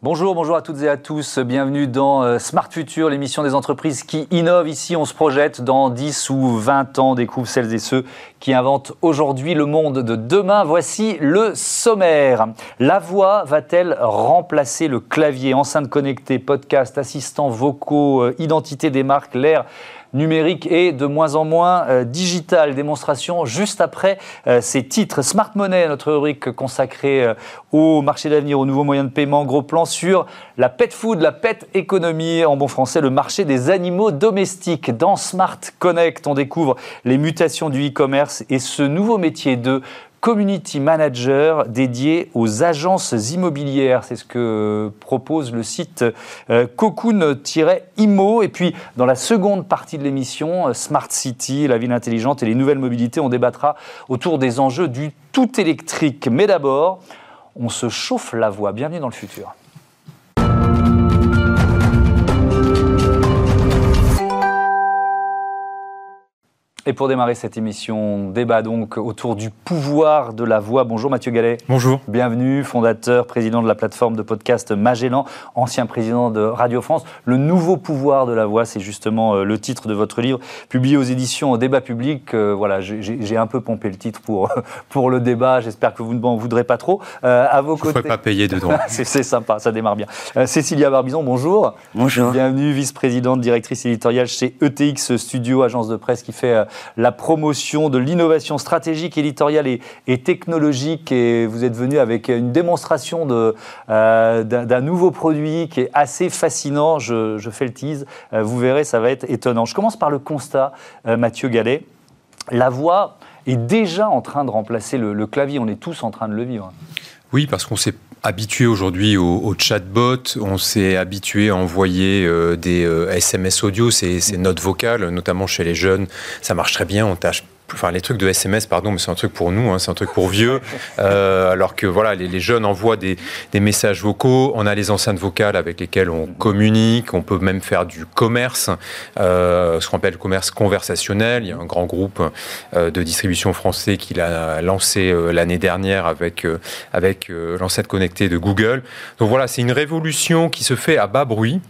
Bonjour, bonjour à toutes et à tous. Bienvenue dans euh, Smart Future, l'émission des entreprises qui innovent. Ici, on se projette dans 10 ou 20 ans, découvre celles et ceux qui inventent aujourd'hui le monde de demain. Voici le sommaire. La voix va-t-elle remplacer le clavier, enceinte connectée, podcast, assistants vocaux, euh, identité des marques, l'air numérique et de moins en moins euh, digital. Démonstration juste après euh, ces titres. Smart Money, notre rubrique consacrée euh, au marché d'avenir, aux nouveaux moyens de paiement. Gros plan sur la pet food, la pet économie, en bon français, le marché des animaux domestiques. Dans Smart Connect, on découvre les mutations du e-commerce et ce nouveau métier de community manager dédié aux agences immobilières. C'est ce que propose le site euh, cocoon-imo. Et puis, dans la seconde partie de l'émission, euh, Smart City, la ville intelligente et les nouvelles mobilités, on débattra autour des enjeux du tout électrique. Mais d'abord, on se chauffe la voie. Bienvenue dans le futur. Et pour démarrer cette émission, débat donc autour du pouvoir de la voix. Bonjour Mathieu Gallet. Bonjour. Bienvenue, fondateur, président de la plateforme de podcast Magellan, ancien président de Radio France. Le nouveau pouvoir de la voix, c'est justement euh, le titre de votre livre, publié aux éditions Débat Public. Euh, voilà, j'ai un peu pompé le titre pour, pour le débat. J'espère que vous ne m'en voudrez pas trop. Euh, à vos côtés. pas payer dedans. c'est sympa, ça démarre bien. Cécilia Barbizon, bonjour. Bonjour. Bienvenue, vice-présidente, directrice éditoriale chez ETX Studio, agence de presse qui fait la promotion de l'innovation stratégique, éditoriale et, technologique. Et vous êtes venu avec une démonstration euh, d'un nouveau produit qui est assez fascinant. Je, fais le tease. Euh, vous verrez, ça va être étonnant. Je commence par le constat, euh, Mathieu Gallet. La voix est déjà en train de remplacer le, clavier. On est tous en train de le vivre. Oui, parce qu'on s'est habitué aujourd'hui au, chatbot, on s'est habitué à envoyer euh, des SMS euh, audio, c'est notes vocales, notamment chez les jeunes, ça marche très bien, on tâche enfin les trucs de SMS, pardon, mais c'est un truc pour nous, hein, c'est un truc pour vieux. Euh, alors que voilà, les, jeunes envoient des, messages vocaux, on a les enceintes vocales avec lesquelles on communique, on peut même faire du commerce, euh, ce qu'on appelle le commerce conversationnel. Il y a un grand groupe euh, de distribution français qui l'a lancé l'année dernière avec avec l'enceinte connectée de Google. Donc voilà, c'est une révolution qui se fait à bas bruit.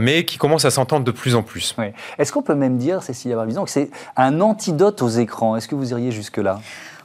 mais qui commence à s'entendre de plus en plus. Est-ce qu'on peut même dire, Cécilia Barbizon, que c'est un antidote aux écrans. Est-ce que vous iriez jusque-là?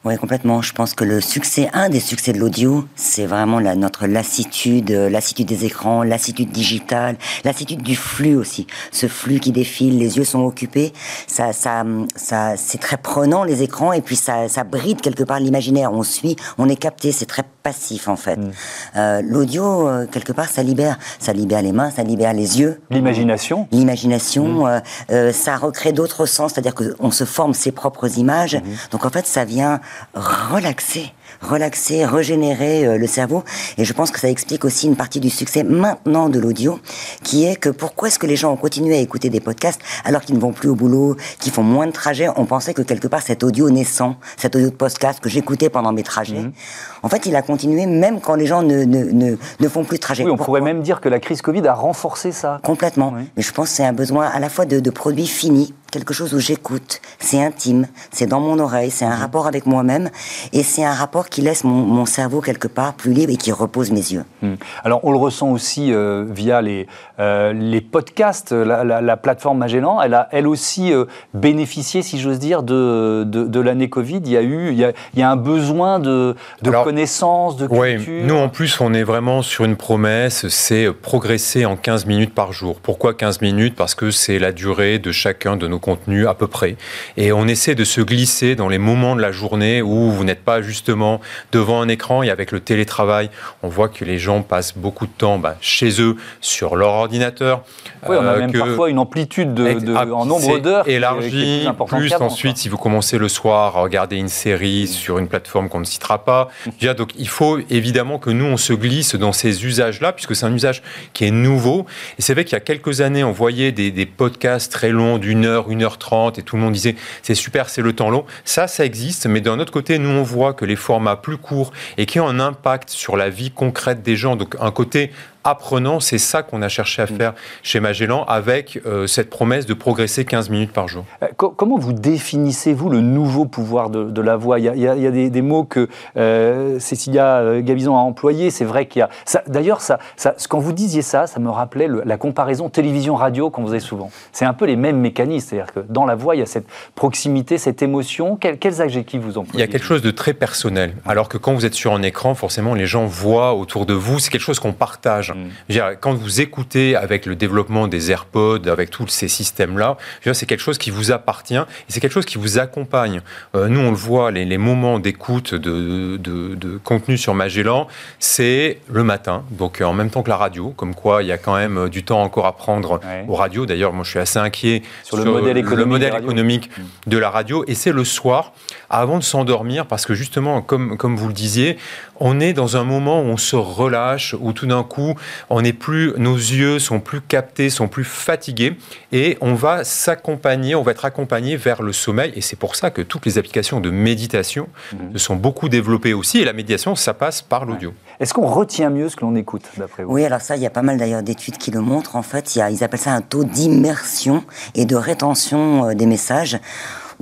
Oui, complètement. Je pense que le succès, un des succès de l'audio, c'est vraiment la, notre lassitude, euh, lassitude des écrans, lassitude digitale, lassitude du flux aussi. Ce flux qui défile, les yeux sont occupés, ça, ça, ça, c'est très prenant les écrans et puis ça, ça bride quelque part l'imaginaire. On suit, on est capté, c'est très passif en fait. Mm. Euh, l'audio, euh, quelque part, ça libère, ça libère les mains, ça libère les yeux. L'imagination. L'imagination, mm. euh, ça recrée d'autres sens, c'est-à-dire qu'on se forme ses propres images. Mm-hmm. Donc en fait, ça vient relaxer relaxer, régénérer le cerveau. Et je pense que ça explique aussi une partie du succès maintenant de l'audio, qui est que pourquoi est-ce que les gens ont continué à écouter des podcasts alors qu'ils ne vont plus au boulot, qu'ils font moins de trajets? On pensait que quelque part cet audio naissant, cet audio de podcast que j'écoutais pendant mes trajets, mm-hmm. en fait, il a continuer même quand les gens ne, ne, ne, font plus de trajet. Oui, on pourrait même dire que la crise Covid a renforcé ça. Complètement. Mais je pense que c'est un besoin à la fois de, de produits finis, quelque chose où j'écoute, c'est intime, c'est dans mon oreille, c'est un mhm. rapport avec moi-même, et c'est un rapport qui laisse mon, mon, cerveau quelque part plus libre et qui repose mes yeux. Mhm. Alors on le ressent aussi euh, via les, euh, les podcasts, la, la, plateforme Magellan, elle a elle aussi euh, bénéficié, si j'ose dire, de, de, de l'année Covid. Il y a eu, il y a, il y a un besoin de, de connaissances, de culture. Oui, nous en plus on est vraiment sur une promesse, c'est progresser en 15 minutes par jour. Pourquoi 15 minutes? Parce que c'est la durée de chacun de nos contenu à peu près. Et on essaie de se glisser dans les moments de la journée où vous n'êtes pas justement devant un écran. Et avec le télétravail, on voit que les gens passent beaucoup de temps bah, chez eux sur leur ordinateur. Oui, on a euh, même parfois une amplitude de, en nombre d'heures élargie. Plus, ensuite, si vous commencez le soir à regarder une série mm. sur une plateforme qu'on ne citera pas. Déjà, donc il faut évidemment que nous, on se glisse dans ces usages-là, puisque c'est un usage qui est nouveau. Et c'est vrai qu'il y a quelques années, on voyait des, des podcasts très longs d'une heure, 1h30 et tout le monde disait c'est super, c'est le temps long. Ça, ça existe, mais d'un autre côté, nous on voit que les formats plus courts et qui ont un impact sur la vie concrète des gens, donc un côté apprenant. C'est ça qu'on a cherché à mm. faire chez Magellan avec euh, cette promesse de progresser 15 minutes par jour. Euh, comment vous définissez-vous le nouveau pouvoir de, la voix? Il y a, des, mots que euh, Cécilia Gavison a employés. C'est vrai qu'il y a. D'ailleurs, ça, ça, quand vous disiez ça, ça me rappelait la comparaison télévision-radio qu'on faisait souvent. C'est un peu les mêmes mécanismes. C'est-à-dire que dans la voix, il y a cette proximité, cette émotion. Quels, quels adjectifs vous employez? Il y a quelque chose de très personnel. Alors que quand vous êtes sur un écran, forcément, les gens voient autour de vous. C'est quelque chose qu'on partage. Mm. quand vous écoutez avec le développement des AirPods, avec tous ces systèmes-là, c'est quelque chose qui vous appartient et c'est quelque chose qui vous accompagne. Euh, nous, on le voit, les, moments d'écoute de, de, contenu sur Magellan, c'est le matin, donc en même temps que la radio, comme quoi il y a quand même euh, du temps encore à prendre aux radios. D'ailleurs, moi, je suis assez inquiet sur, le modèle économique, mm. de la radio. Et c'est le soir, avant de s'endormir, parce que justement, comme, comme vous le disiez, on est dans un moment où on se relâche, où tout d'un coup, on n'est plus, nos yeux sont plus captés, sont plus fatigués, et on va s'accompagner, on va être accompagné vers le sommeil. Et c'est pour ça que toutes les applications de méditation mhm. se sont beaucoup développées aussi. Et la méditation, ça passe par l'audio. Est-ce qu'on retient mieux ce que l'on écoute, d'après vous? Oui, alors ça, il y a pas mal d'ailleurs d'études qui le montrent. En fait, il y a, ils appellent ça un taux d'immersion et de rétention euh, des messages.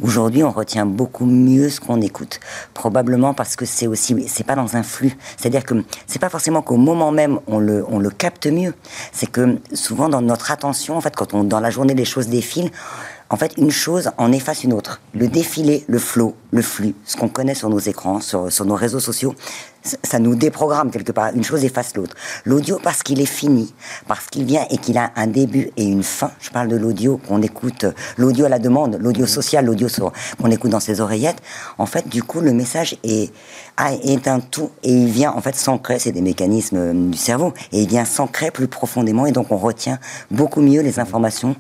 Aujourd'hui, on retient beaucoup mieux ce qu'on écoute. Probablement parce que c'est aussi, c'est pas dans un flux. C'est-à-dire que c'est pas forcément qu'au moment même on le, on le capte mieux. C'est que souvent dans notre attention, en fait, quand on, dans la journée les choses défilent, en fait, une chose en efface une autre. Le défilé, le flow, le flux, ce qu'on connaît sur nos écrans, sur, sur nos réseaux sociaux, ça nous déprogramme quelque part. Une chose efface l'autre. L'audio, parce qu'il est fini, parce qu'il vient et qu'il a un début et une fin. Je parle de l'audio qu'on écoute, l'audio à la demande, l'audio social, l'audio qu'on écoute dans ses oreillettes. En fait, du coup, le message est, est un tout et il vient en fait s'ancrer. C'est des mécanismes euh, du cerveau et il vient s'ancrer plus profondément et donc on retient beaucoup mieux les informations,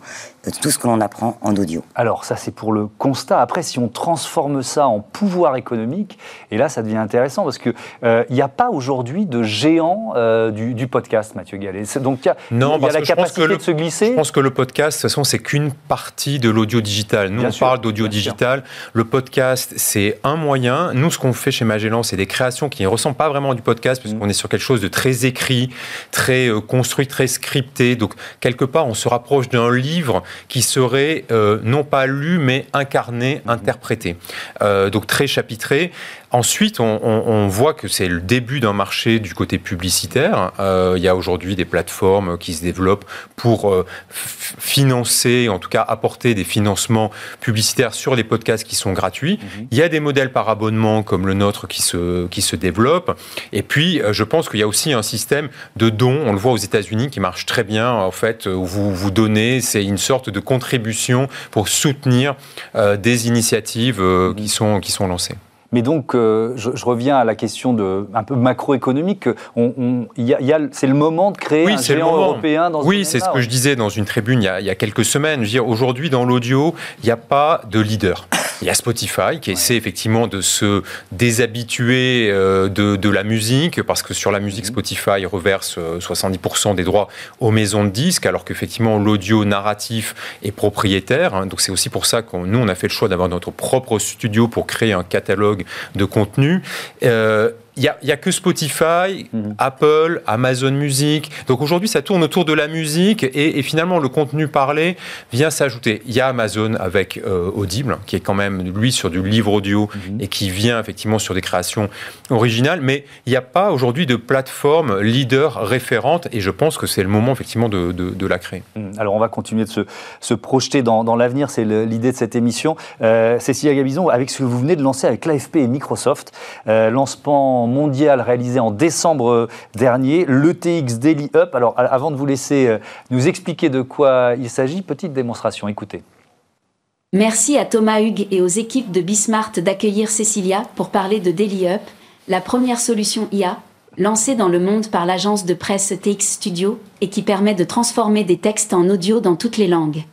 euh, tout ce que l'on apprend en audio. Alors ça, c'est pour le constat. Après, si on transforme ça en pouvoir économique, et là, ça devient intéressant parce que euh, il euh, n'y a pas aujourd'hui de géant euh, du, podcast, Mathieu Gallet. Donc il y a, non, y a la capacité de se glisser. Je pense que le podcast, de toute façon, c'est qu'une partie de l'audio digital. Nous, on parle d'audio digital. Le podcast, c'est un moyen. Nous, ce qu'on fait chez Magellan, c'est des créations qui ne ressemblent pas vraiment du podcast, puisqu'on mm. est sur quelque chose de très écrit, très euh, construit, très scripté. Donc, quelque part, on se rapproche d'un livre qui serait non pas lu, mais incarné, mm. interprété. donc, très chapitré. Ensuite, on, voit que c'est le début d'un marché du côté publicitaire. Euh, il y a aujourd'hui des plateformes qui se développent pour euh, financer, en tout cas apporter des financements publicitaires sur les podcasts qui sont gratuits. Mhm. Il y a des modèles par abonnement comme le nôtre qui se, qui se développent. Et puis, euh, je pense qu'il y a aussi un système de dons, on le voit aux États-Unis, qui marche très bien. En fait, où vous vous donnez, c'est une sorte de contribution pour soutenir des initiatives qui, mhm. sont, qui sont lancées. Mais donc, euh, je, reviens à la question de, un peu macroéconomique. On, c'est le moment de créer un géant européen dans Oui, c'est ce que je disais dans une tribune il y a, il y a quelques semaines. Aujourd'hui, dans l'audio, il n'y a pas de leader. Il y a Spotify qui essaie effectivement de se déshabituer euh, de, la musique, parce que sur la musique, mhm. Spotify reverse 70% euh, des droits aux maisons de disques, alors qu'effectivement l'audio narratif est propriétaire. Hein. Donc c'est aussi pour ça que nous, on a fait le choix d'avoir notre propre studio pour créer un catalogue de contenu. Euh, il n'y a, que Spotify, mhm. Apple, Amazon Music. Donc aujourd'hui, ça tourne autour de la musique et, finalement, le contenu parlé vient s'ajouter. Il y a Amazon avec euh, Audible, qui est quand même, lui, sur du livre audio mhm. et qui vient effectivement sur des créations originales. Mais il n'y a pas aujourd'hui de plateforme leader référente et je pense que c'est le moment effectivement de, la créer. Mhm. Alors on va continuer de se, projeter dans, l'avenir, c'est l'idée de cette émission. Euh, Cécilia Gabizon, avec ce que vous venez de lancer avec l'AFP et Microsoft, euh, lancement mondial réalisé en décembre dernier, l'ETX Daily Up. Alors, avant de vous laisser euh, nous expliquer de quoi il s'agit, petite démonstration. Écoutez. Merci à Thomas Hugues et aux équipes de Bismart d'accueillir Cecilia pour parler de Daily Up, la première solution IA lancée dans le monde par l'agence de presse TX Studio et qui permet de transformer des textes en audio dans toutes les langues.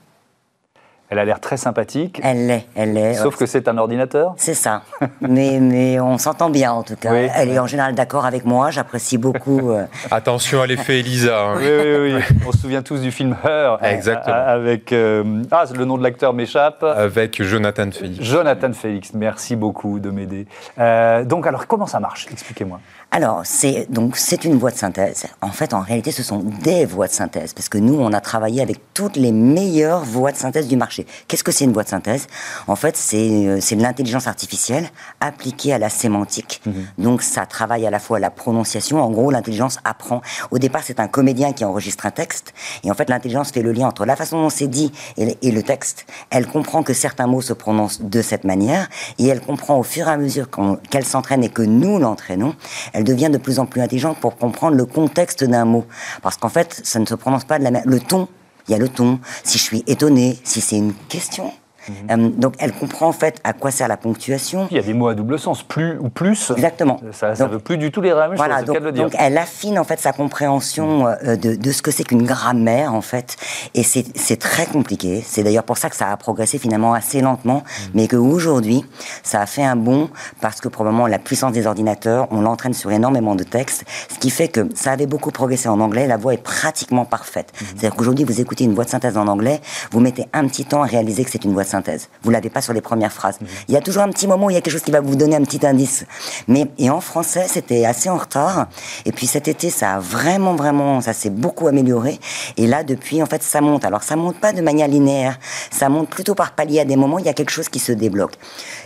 Elle a l'air très sympathique. Elle l'est, elle l'est. Sauf que c'est un ordinateur. C'est ça. mais, mais on s'entend bien en tout cas. elle est en général d'accord avec moi. J'apprécie beaucoup. Euh, Attention à l'effet Elisa. Hein. Oui, oui, oui. On se souvient tous du film Her. Exactement. Avec euh, ah, le nom de l'acteur m'échappe. Avec Jonathan Félix. Jonathan Félix. Merci beaucoup de m'aider. Euh, donc alors comment ça marche? Expliquez-moi. Alors, c'est donc c'est une voie de synthèse. En fait, en réalité, ce sont des voies de synthèse, parce que nous, on a travaillé avec toutes les meilleures voies de synthèse du marché. Qu'est-ce que c'est une voie de synthèse? En fait, c'est euh, c'est de l'intelligence artificielle appliquée à la sémantique. Mhm. Donc, ça travaille à la fois la prononciation. En gros, l'intelligence apprend. Au départ, c'est un comédien qui enregistre un texte, et en fait, l'intelligence fait le lien entre la façon dont c'est dit et, le texte. Elle comprend que certains mots se prononcent de cette manière, et elle comprend au fur et à mesure qu'elle s'entraîne et que nous l'entraînons, elle devient de plus en plus intelligente pour comprendre le contexte d'un mot. Parce qu'en fait, ça ne se prononce pas de la même... Le ton, il y a le ton. Si je suis étonné, si c'est une question, Mhm. Euh, donc elle comprend en fait à quoi sert la ponctuation. Il y a des mots à double sens, plus ou plus. Exactement. Ça ne veut plus du tout les mêmes voilà, donc, dire. donc, elle affine en fait sa compréhension mhm. euh, de, de, ce que c'est qu'une grammaire en fait. Et c'est très compliqué. C'est d'ailleurs pour ça que ça a progressé finalement assez lentement, mhm. mais qu'aujourd'hui ça a fait un bond parce que probablement la puissance des ordinateurs, on l'entraîne sur énormément de textes, ce qui fait que ça avait beaucoup progressé en anglais. La voix est pratiquement parfaite. C'est-à-dire qu'aujourd'hui vous écoutez une voix de synthèse en anglais, vous mettez un petit temps à réaliser que c'est une voix de synthèse. Vous l'avez pas sur les premières phrases. Mhm. Il y a toujours un petit moment où il y a quelque chose qui va vous donner un petit indice. Mais et en français, c'était assez en retard. Et puis cet été, ça a vraiment, vraiment, ça s'est beaucoup amélioré. Et là, depuis, en fait, ça monte. Alors, ça monte pas de manière linéaire. Ça monte plutôt par palier. À des moments, il y a quelque chose qui se débloque.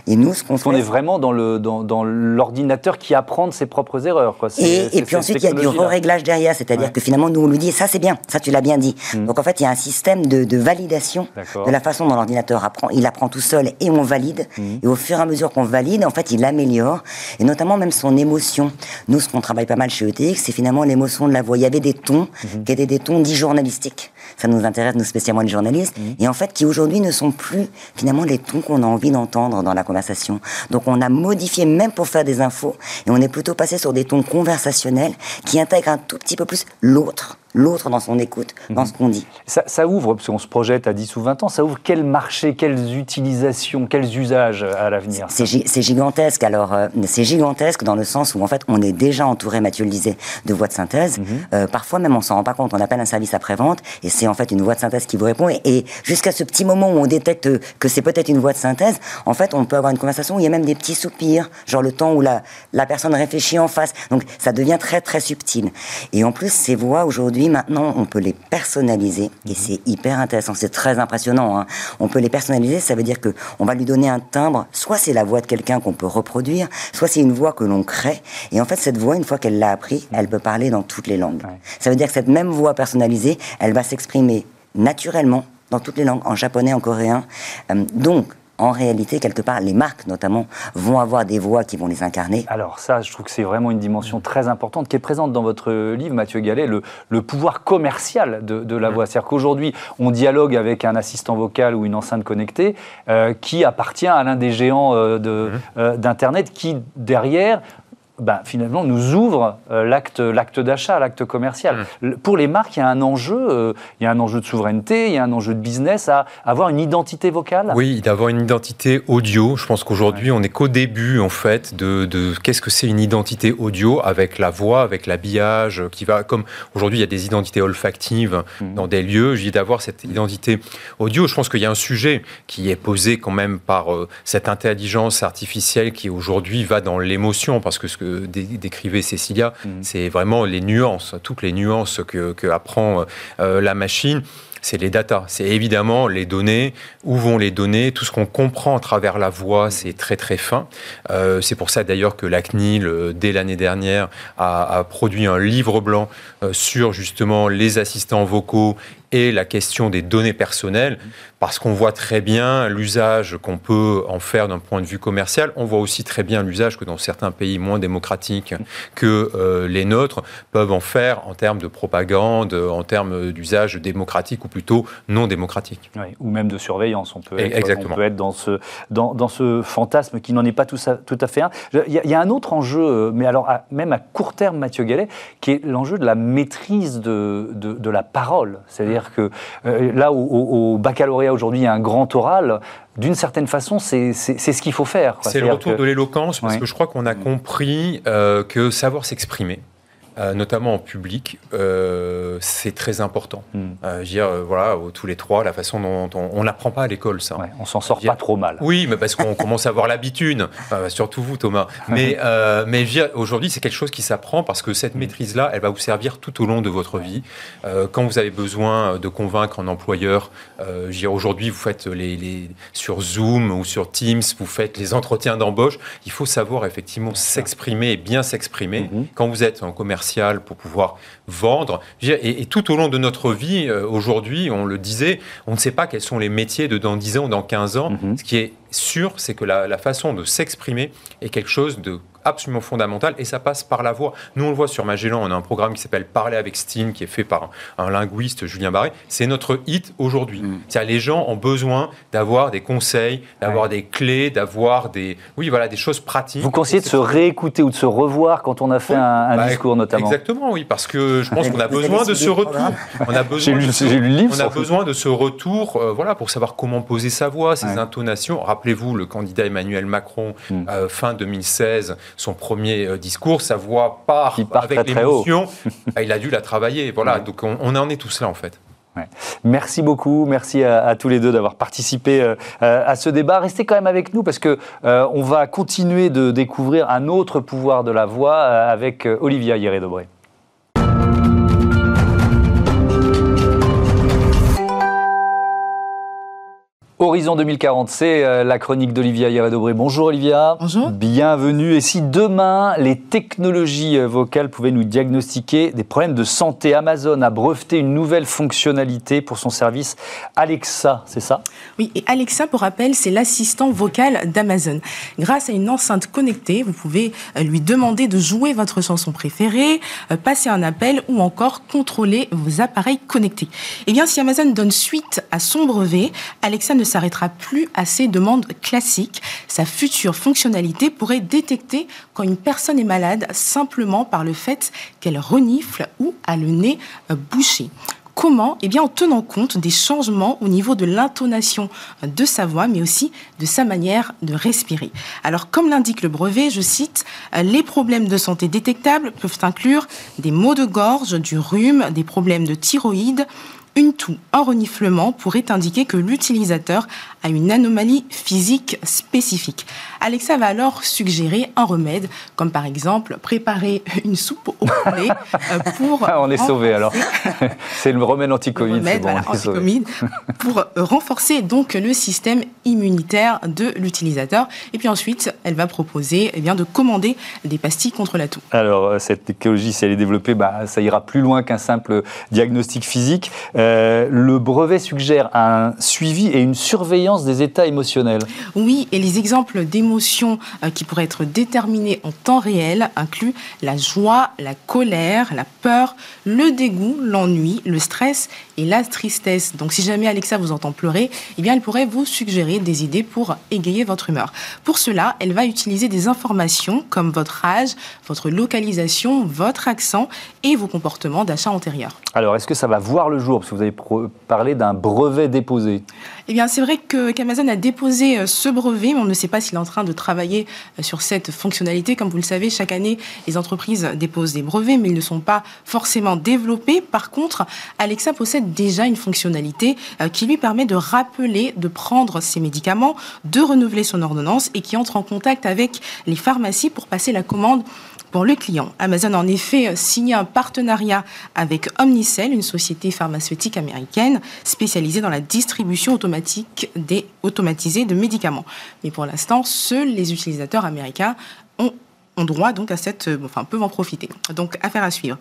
Et nous, ce qu'on fait, on est vraiment dans le dans, l'ordinateur qui apprend de ses propres erreurs. Quoi. Et, et puis ensuite, il y a du réglage derrière, c'est-à-dire que finalement, nous on lui dit ça, c'est bien, ça tu l'as bien dit. Mhm. Donc en fait, il y a un système de, de validation de la façon dont l'ordinateur apprend. Il apprend tout seul et on valide. Mhm. Et au fur et à mesure qu'on valide, en fait, il améliore. Et notamment même son émotion. Nous, ce qu'on travaille pas mal chez ETX, c'est finalement l'émotion de la voix. Il y avait des tons mhm. qui étaient des tons dits journalistiques. Ça nous intéresse, nous spécialement les journalistes. Mhm. Et en fait, qui aujourd'hui ne sont plus finalement les tons qu'on a envie d'entendre dans la conversation. Donc on a modifié même pour faire des infos. Et on est plutôt passé sur des tons conversationnels qui intègrent un tout petit peu plus l'autre l'autre dans son écoute, dans mhm. ce qu'on dit. Ça, ouvre, parce qu'on se projette à 10 ou 20 ans, ça ouvre quel marché, quelles utilisations, quels usages à l'avenir? C'est gigantesque. Alors, euh, c'est gigantesque dans le sens où, en fait, on est déjà entouré, Mathieu le disait, de voix de synthèse. Mhm. Euh, parfois, même, on s'en rend pas compte. On appelle un service après-vente et c'est en fait une voix de synthèse qui vous répond. Et, jusqu'à ce petit moment où on détecte que c'est peut-être une voix de synthèse, en fait, on peut avoir une conversation où il y a même des petits soupirs, genre le temps où la, la personne réfléchit en face. Donc, ça devient très, très subtil. Et en plus, ces voix, aujourd'hui, maintenant, on peut les personnaliser et c'est hyper intéressant. C'est très impressionnant. Hein. On peut les personnaliser, ça veut dire que on va lui donner un timbre. Soit c'est la voix de quelqu'un qu'on peut reproduire, soit c'est une voix que l'on crée. Et en fait, cette voix, une fois qu'elle l'a appris, elle peut parler dans toutes les langues. Ça veut dire que cette même voix personnalisée, elle va s'exprimer naturellement dans toutes les langues, en japonais, en coréen. Euh, donc, en réalité, quelque part, les marques notamment vont avoir des voix qui vont les incarner. Alors ça, je trouve que c'est vraiment une dimension très importante qui est présente dans votre livre, Mathieu Gallet, le, pouvoir commercial de, la voix. C'est-à-dire qu'aujourd'hui, on dialogue avec un assistant vocal ou une enceinte connectée euh, qui appartient à l'un des géants euh, mmh. euh, d'Internet qui, derrière, ben, finalement, nous ouvre euh, l'acte, l'acte d'achat, l'acte commercial. Mmh. Pour les marques, il y a un enjeu, euh, il y a un enjeu de souveraineté, il y a un enjeu de business à avoir une identité vocale. Oui, d'avoir une identité audio. Je pense qu'aujourd'hui, on n'est qu'au début, en fait, de, de qu'est-ce que c'est une identité audio avec la voix, avec l'habillage, qui va, comme aujourd'hui, il y a des identités olfactives mmh. dans des lieux, j'ai d'avoir cette identité audio. Je pense qu'il y a un sujet qui est posé quand même par euh, cette intelligence artificielle qui aujourd'hui va dans l'émotion, parce que ce que décrivait Cécilia, mhm. c'est vraiment les nuances, toutes les nuances que, apprend euh, la machine c'est les datas. C'est évidemment les données, où vont les données, tout ce qu'on comprend à travers la voix, c'est très très fin. Euh, c'est pour ça d'ailleurs que la CNIL, euh, dès l'année dernière, a, produit un livre blanc sur justement les assistants vocaux et la question des données personnelles, parce qu'on voit très bien l'usage qu'on peut en faire d'un point de vue commercial. On voit aussi très bien l'usage que dans certains pays moins démocratiques que euh, les nôtres peuvent en faire en termes de propagande, en termes d'usage démocratique ou plutôt non démocratique. ou même de surveillance. On peut être, On peut être dans, ce, dans, dans, ce fantasme qui n'en est pas tout, tout à fait un. Il y, a un autre enjeu, euh, mais alors même à court terme, Mathieu Gallet, qui est l'enjeu de la maîtrise de, de, de la parole. C'est-à-dire que euh, là où au, baccalauréat aujourd'hui il y a un grand oral, d'une certaine façon, c'est ce qu'il faut faire. C'est le retour de l'éloquence, parce que je crois qu'on a compris euh, que savoir s'exprimer, euh, notamment en public, euh, c'est très important. Hmm. Euh, je veux dire, voilà, tous les trois, la façon dont on n'apprend pas à l'école ça. Ouais, on s'en sort Dire- pas trop mal. Oui, mais parce qu'on commence à avoir l'habitude, surtout vous Thomas. Mais, mais aujourd'hui, c'est quelque chose qui s'apprend parce que cette maîtrise-là, elle va vous servir tout au long de votre vie. Quand vous avez besoin de convaincre un employeur, je veux dire, aujourd'hui, vous faites les, les- sur Zoom ou sur Teams, vous faites les entretiens d'embauche. Il faut savoir effectivement s'exprimer et bien s'exprimer Mhm. quand vous êtes en commercial pour pouvoir vendre. Et, et tout au long de notre vie, euh, aujourd'hui, on le disait, on ne sait pas quels sont les métiers de dans 10 ans ou dans 15 ans. Mhm. Ce qui est sûr, c'est que la, la façon de s'exprimer est quelque chose de absolument fondamental et ça passe par la voix. Nous, on le voit sur Magellan, on a un programme qui s'appelle Parler avec Steam, qui est fait par un, un linguiste, Julien Barré. C'est notre hit aujourd'hui. Mm. C'est-à-dire, Les gens ont besoin d'avoir des conseils, d'avoir des clés, d'avoir des, oui, voilà, des choses pratiques. Vous conseillez de se réécouter ou de se revoir quand on a fait Oui. un, un Bah, discours notamment Exactement, oui, parce que je pense qu'on a besoin de ce retour. On a besoin lu, de ce- livre. on a besoin de ce retour, euh, voilà, pour savoir comment poser sa voix, ses Ouais. intonations. Rappelez-vous, le candidat Emmanuel Macron, Mm. euh, fin 2016, son premier euh, discours, sa voix part, avec l'émotion. Ah, il a dû la travailler, voilà. Ouais. Donc on, on en est tous là en fait. Merci beaucoup, merci à, à tous les deux d'avoir participé euh, euh, à ce débat. Restez quand même avec nous parce que euh, on va continuer de découvrir un autre pouvoir de la voix avec Olivia Hieré-Dobré. Horizon 2040, c'est euh, la chronique d'Olivia Hieré-Dobré. Bonjour Olivia. Bonjour. Bienvenue. Et si demain, les technologies euh, vocales pouvaient nous diagnostiquer des problèmes de santé, Amazon a breveté une nouvelle fonctionnalité pour son service Alexa, c'est ça? Oui, et Alexa, pour rappel, c'est l'assistant vocal d'Amazon. Grâce à une enceinte connectée, vous pouvez euh, lui demander de jouer votre chanson préférée, passer un appel ou encore contrôler vos appareils connectés. Eh bien, si Amazon donne suite à son brevet, Alexa ne s'arrêtera plus à ces demandes classiques. Sa future fonctionnalité pourrait détecter quand une personne est malade simplement par le fait qu'elle renifle ou a le nez euh, bouché. Comment? Eh bien, en tenant compte des changements au niveau de l'intonation de sa voix, mais aussi de sa manière de respirer. Alors, comme l'indique le brevet, je cite, euh, les problèmes de santé détectables peuvent inclure des maux de gorge, du rhume, des problèmes de thyroïde, une toux, un reniflement pourrait indiquer que l'utilisateur a une anomalie physique spécifique. Alexa va alors suggérer un remède, comme par exemple préparer une soupe au poulet euh, pour... Ah, On est sauvé alors. c'est le remède anti-Covid. bon, voilà, anti-Covid, pour euh, renforcer donc le système immunitaire de l'utilisateur. Et puis ensuite, elle va proposer eh bien, de commander des pastilles contre la toux. Alors, euh, cette technologie, si elle est développée, bah, ça ira plus loin qu'un simple diagnostic physique. Euh, le brevet suggère un suivi et une surveillance des états émotionnels. Oui, et les exemples d'émotions euh, qui pourraient être déterminées en temps réel incluent la joie, la colère, la peur, le dégoût, l'ennui, le stress et la tristesse. Donc si jamais Alexa vous entend pleurer, eh bien elle pourrait vous suggérer des idées pour égayer votre humeur. Pour cela, elle va utiliser des informations comme votre âge, votre localisation, votre accent et vos comportements d'achat antérieurs. Alors, est-ce que ça va voir le jour? Parce que vous avez parlé d'un brevet déposé. Eh bien, c'est vrai que qu'Amazon a déposé euh, ce brevet, mais on ne sait pas s'il est en train de travailler euh, sur cette fonctionnalité. Comme vous le savez, chaque année, les entreprises déposent des brevets, mais ils ne sont pas forcément développés. Par contre, Alexa possède déjà une fonctionnalité euh, qui lui permet de rappeler de prendre ses médicaments, de renouveler son ordonnance et qui entre en contact avec les pharmacies pour passer la commande le client. Amazon a en effet signé un partenariat avec Omnicell, une société pharmaceutique américaine spécialisée dans la distribution automatique des, automatisée de médicaments. Mais pour l'instant, seuls les utilisateurs américains ont ont droit donc à cette, euh, enfin peuvent en profiter. Donc affaire à suivre.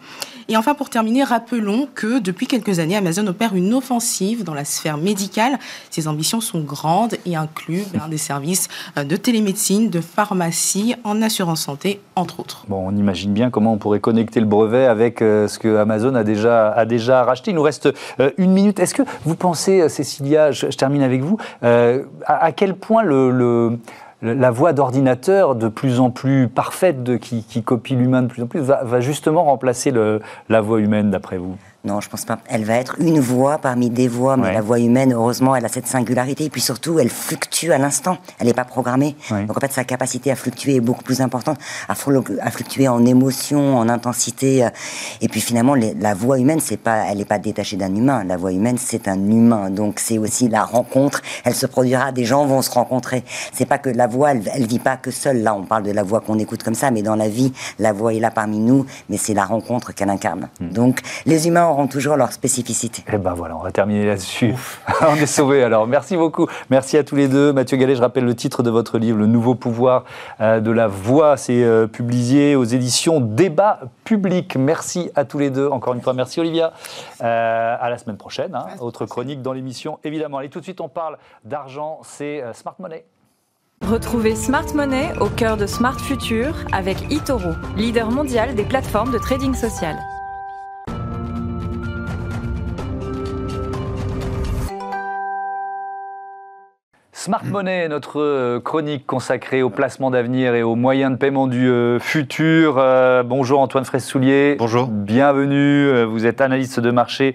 Et enfin pour terminer, rappelons que depuis quelques années, Amazon opère une offensive dans la sphère médicale. Ses ambitions sont grandes et incluent des services euh, de télémédecine, de pharmacie, en assurance santé, entre autres. Bon, on imagine bien comment on pourrait connecter le brevet avec euh, ce que Amazon a déjà, a déjà racheté. Il nous reste une minute. Est-ce que vous pensez, Cécilia, je, termine avec vous, à, quel point le- la voix d'ordinateur de plus en plus parfaite, qui, copie l'humain de plus en plus, va, justement remplacer la voix humaine, d'après vous? Non, je pense pas. Elle va être une voix parmi des voix, mais Ouais. la voix humaine, heureusement, elle a cette singularité. Et puis surtout, elle fluctue à l'instant. Elle n'est pas programmée. Ouais. Donc en fait, sa capacité à fluctuer est beaucoup plus importante, à, flu- à fluctuer en émotion, en intensité. euh. Et puis finalement, les- la voix humaine, c'est pas, elle n'est pas détachée d'un humain. La voix humaine, c'est un humain. Donc c'est aussi la rencontre. Elle se produira. Des gens vont se rencontrer. C'est pas que la voix, elle, elle vit pas que seule. Là, on parle de la voix qu'on écoute comme ça, mais dans la vie, la voix est là parmi nous. Mais c'est la rencontre qu'elle incarne. Donc les humains auront toujours leur spécificité. Eh ben voilà, on va terminer là-dessus. on est sauvés alors. Merci beaucoup. Merci à tous les deux. Mathieu Gallet, je rappelle le titre de votre livre, Le nouveau pouvoir euh, de la voix. C'est euh, publié aux éditions Débat public. Merci à tous les deux. Encore une fois, merci Olivia. Euh, à la semaine prochaine. hein. Autre chronique dans l'émission, évidemment. Allez, tout de suite, on parle d'argent. C'est euh, Smart Money. Retrouvez Smart Money au cœur de Smart Future avec eToro, leader mondial des plateformes de trading social. Smart Money, notre euh, chronique consacrée au placement d'avenir et aux moyens de paiement du euh, futur. Euh, bonjour Antoine Fraisse-Soulier. Bonjour. Bienvenue. Vous êtes analyste de marché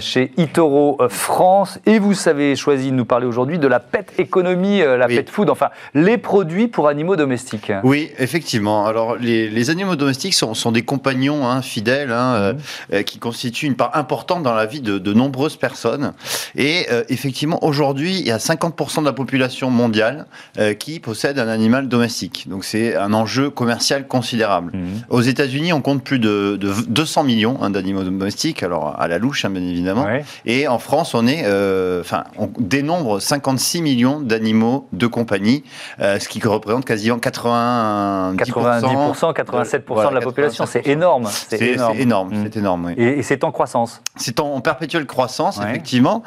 chez eToro euh, France et vous avez choisi de nous parler aujourd'hui de la pet économie, la Oui. pet food, enfin les produits pour animaux domestiques. Oui, effectivement. Alors, les, les animaux domestiques sont, sont des compagnons hein, fidèles hein, euh, qui constituent une part importante dans la vie de, de nombreuses personnes. Et euh, effectivement, aujourd'hui, il y a 50% de la population mondiale euh, qui possède un animal domestique. Donc, c'est un enjeu commercial considérable. Mhm. Aux États-Unis, on compte plus de, de 200 millions hein, d'animaux domestiques, alors à la louche, hein, bien évidemment. Ouais. Et en France, on est, euh, enfin, on dénombre 56 millions d'animaux de compagnie, euh, ce qui représente quasiment 90%. 90%, 87% de Voilà, la population, c'est 87%. énorme. C'est énorme, Mhm. c'est énorme. oui. Et, et c'est en croissance. C'est en perpétuelle croissance, Ouais. effectivement.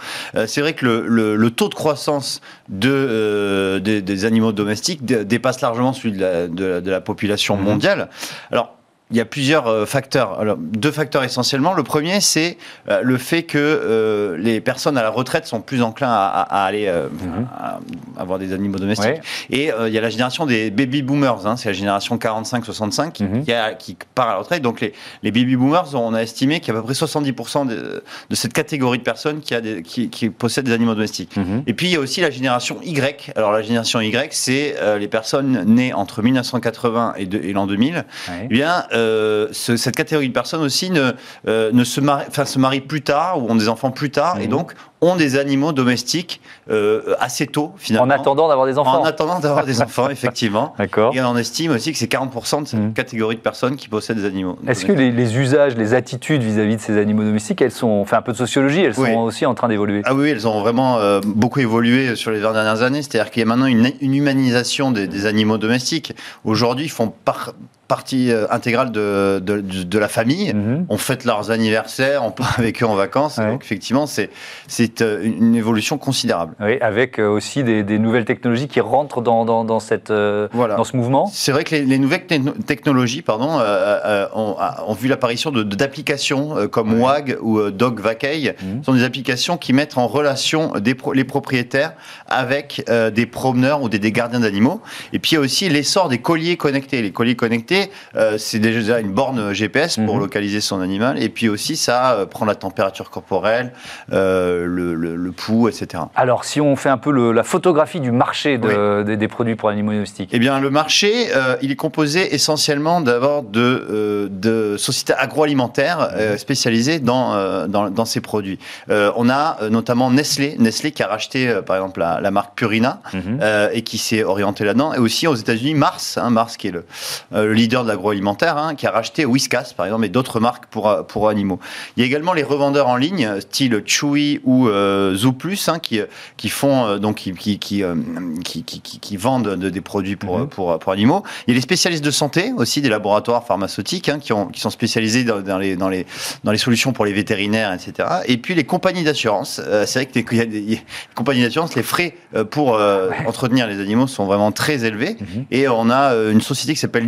C'est vrai que le, le- le taux de croissance de, euh, des, des animaux domestiques dé- dépasse largement celui de la, de la- de la population Mhm. mondiale. Alors, il y a plusieurs euh, facteurs. Alors, deux facteurs essentiellement. Le premier, c'est euh, le fait que euh, les personnes à la retraite sont plus enclins à, à- à aller euh, Mhm. à avoir des animaux domestiques. Ouais. Et euh, il y a la génération des baby boomers, hein, c'est la génération 45-65 qui, Mhm. qui a- qui part à la retraite. Donc les, les baby boomers, on a estimé qu'il y a à peu près 70% de, de cette catégorie de personnes qui, a des, qui, qui possèdent des animaux domestiques. Mhm. Et puis il y a aussi la génération Y. Alors la génération Y, c'est les personnes nées entre 1980 et, de- et l'an 2000. Ouais. Eh bien, euh, ce- cette catégorie de personnes aussi ne, euh, ne se, marient, se marient plus tard ou ont des enfants plus tard et Mhm. donc ont des animaux domestiques euh, assez tôt finalement. En attendant d'avoir des enfants. En attendant d'avoir des enfants, effectivement. D'accord. Et on estime aussi que c'est 40% de cette Mhm. catégorie de personnes qui possèdent des animaux. Est-ce que les, les usages, les attitudes vis-à-vis de ces animaux domestiques, elles sont, on fait un peu de sociologie, elles sont Oui. aussi en train d'évoluer Ah oui, elles ont vraiment euh, beaucoup évolué sur les 20 dernières années. C'est-à-dire qu'il y a maintenant une, une humanisation des, des animaux domestiques. Aujourd'hui, ils font par- partie euh, intégrale de, de, de la famille. Mhm. On fête leurs anniversaires, on part avec eux en vacances. Ouais. Donc effectivement, c'est c'est euh, une évolution considérable. Oui, avec euh, aussi des, des nouvelles technologies qui rentrent dans, dans, dans cette, Voilà. dans ce mouvement. C'est vrai que les, les nouvelles techno- technologies pardon, euh, euh, ont, ont vu l'apparition de- d'applications comme WAG ou Dog Vacay. Ce sont des applications qui mettent en relation des pro- les propriétaires avec euh, des promeneurs ou des, des gardiens d'animaux. Et puis il y a aussi l'essor des colliers connectés. Les colliers connectés, euh, c'est déjà une borne GPS pour Mhm. localiser son animal. Et puis aussi, ça euh, prend la température corporelle, euh, le, le- le pouls, etc. Alors, si on fait un peu le- la photographie du marché de- des, des produits pour animaux domestiques. Eh bien, le marché, euh, il est composé essentiellement d'abord de, euh, de sociétés agroalimentaires euh, spécialisées dans, euh, dans, dans ces produits. Euh, on a euh, notamment Nestlé, Nestlé qui a racheté euh, par exemple la, la marque Purina Mhm. euh, et qui s'est orienté là-dedans. Et aussi aux États-Unis, Mars, hein, Mars qui est le, euh, le leader de l'agroalimentaire, hein, qui a racheté Whiskas par exemple et d'autres marques pour, pour animaux. Il y a également les revendeurs en ligne, style Chewy ou euh, Zooplus, hein, qui, qui font euh, donc qui, qui, qui, euh, qui, qui- qui- qui vendent de- des produits pour, Mhm. pour, pour animaux. Il y a les spécialistes de santé aussi, des laboratoires pharmaceutiques hein, qui, ont, qui sont spécialisés dans, dans les, dans, les, dans les solutions pour les vétérinaires, etc. Et puis les compagnies d'assurance. Euh, c'est vrai que les, compagnies d'assurance, les frais pour entretenir les animaux sont vraiment très élevés. Mhm. Et on a une société qui s'appelle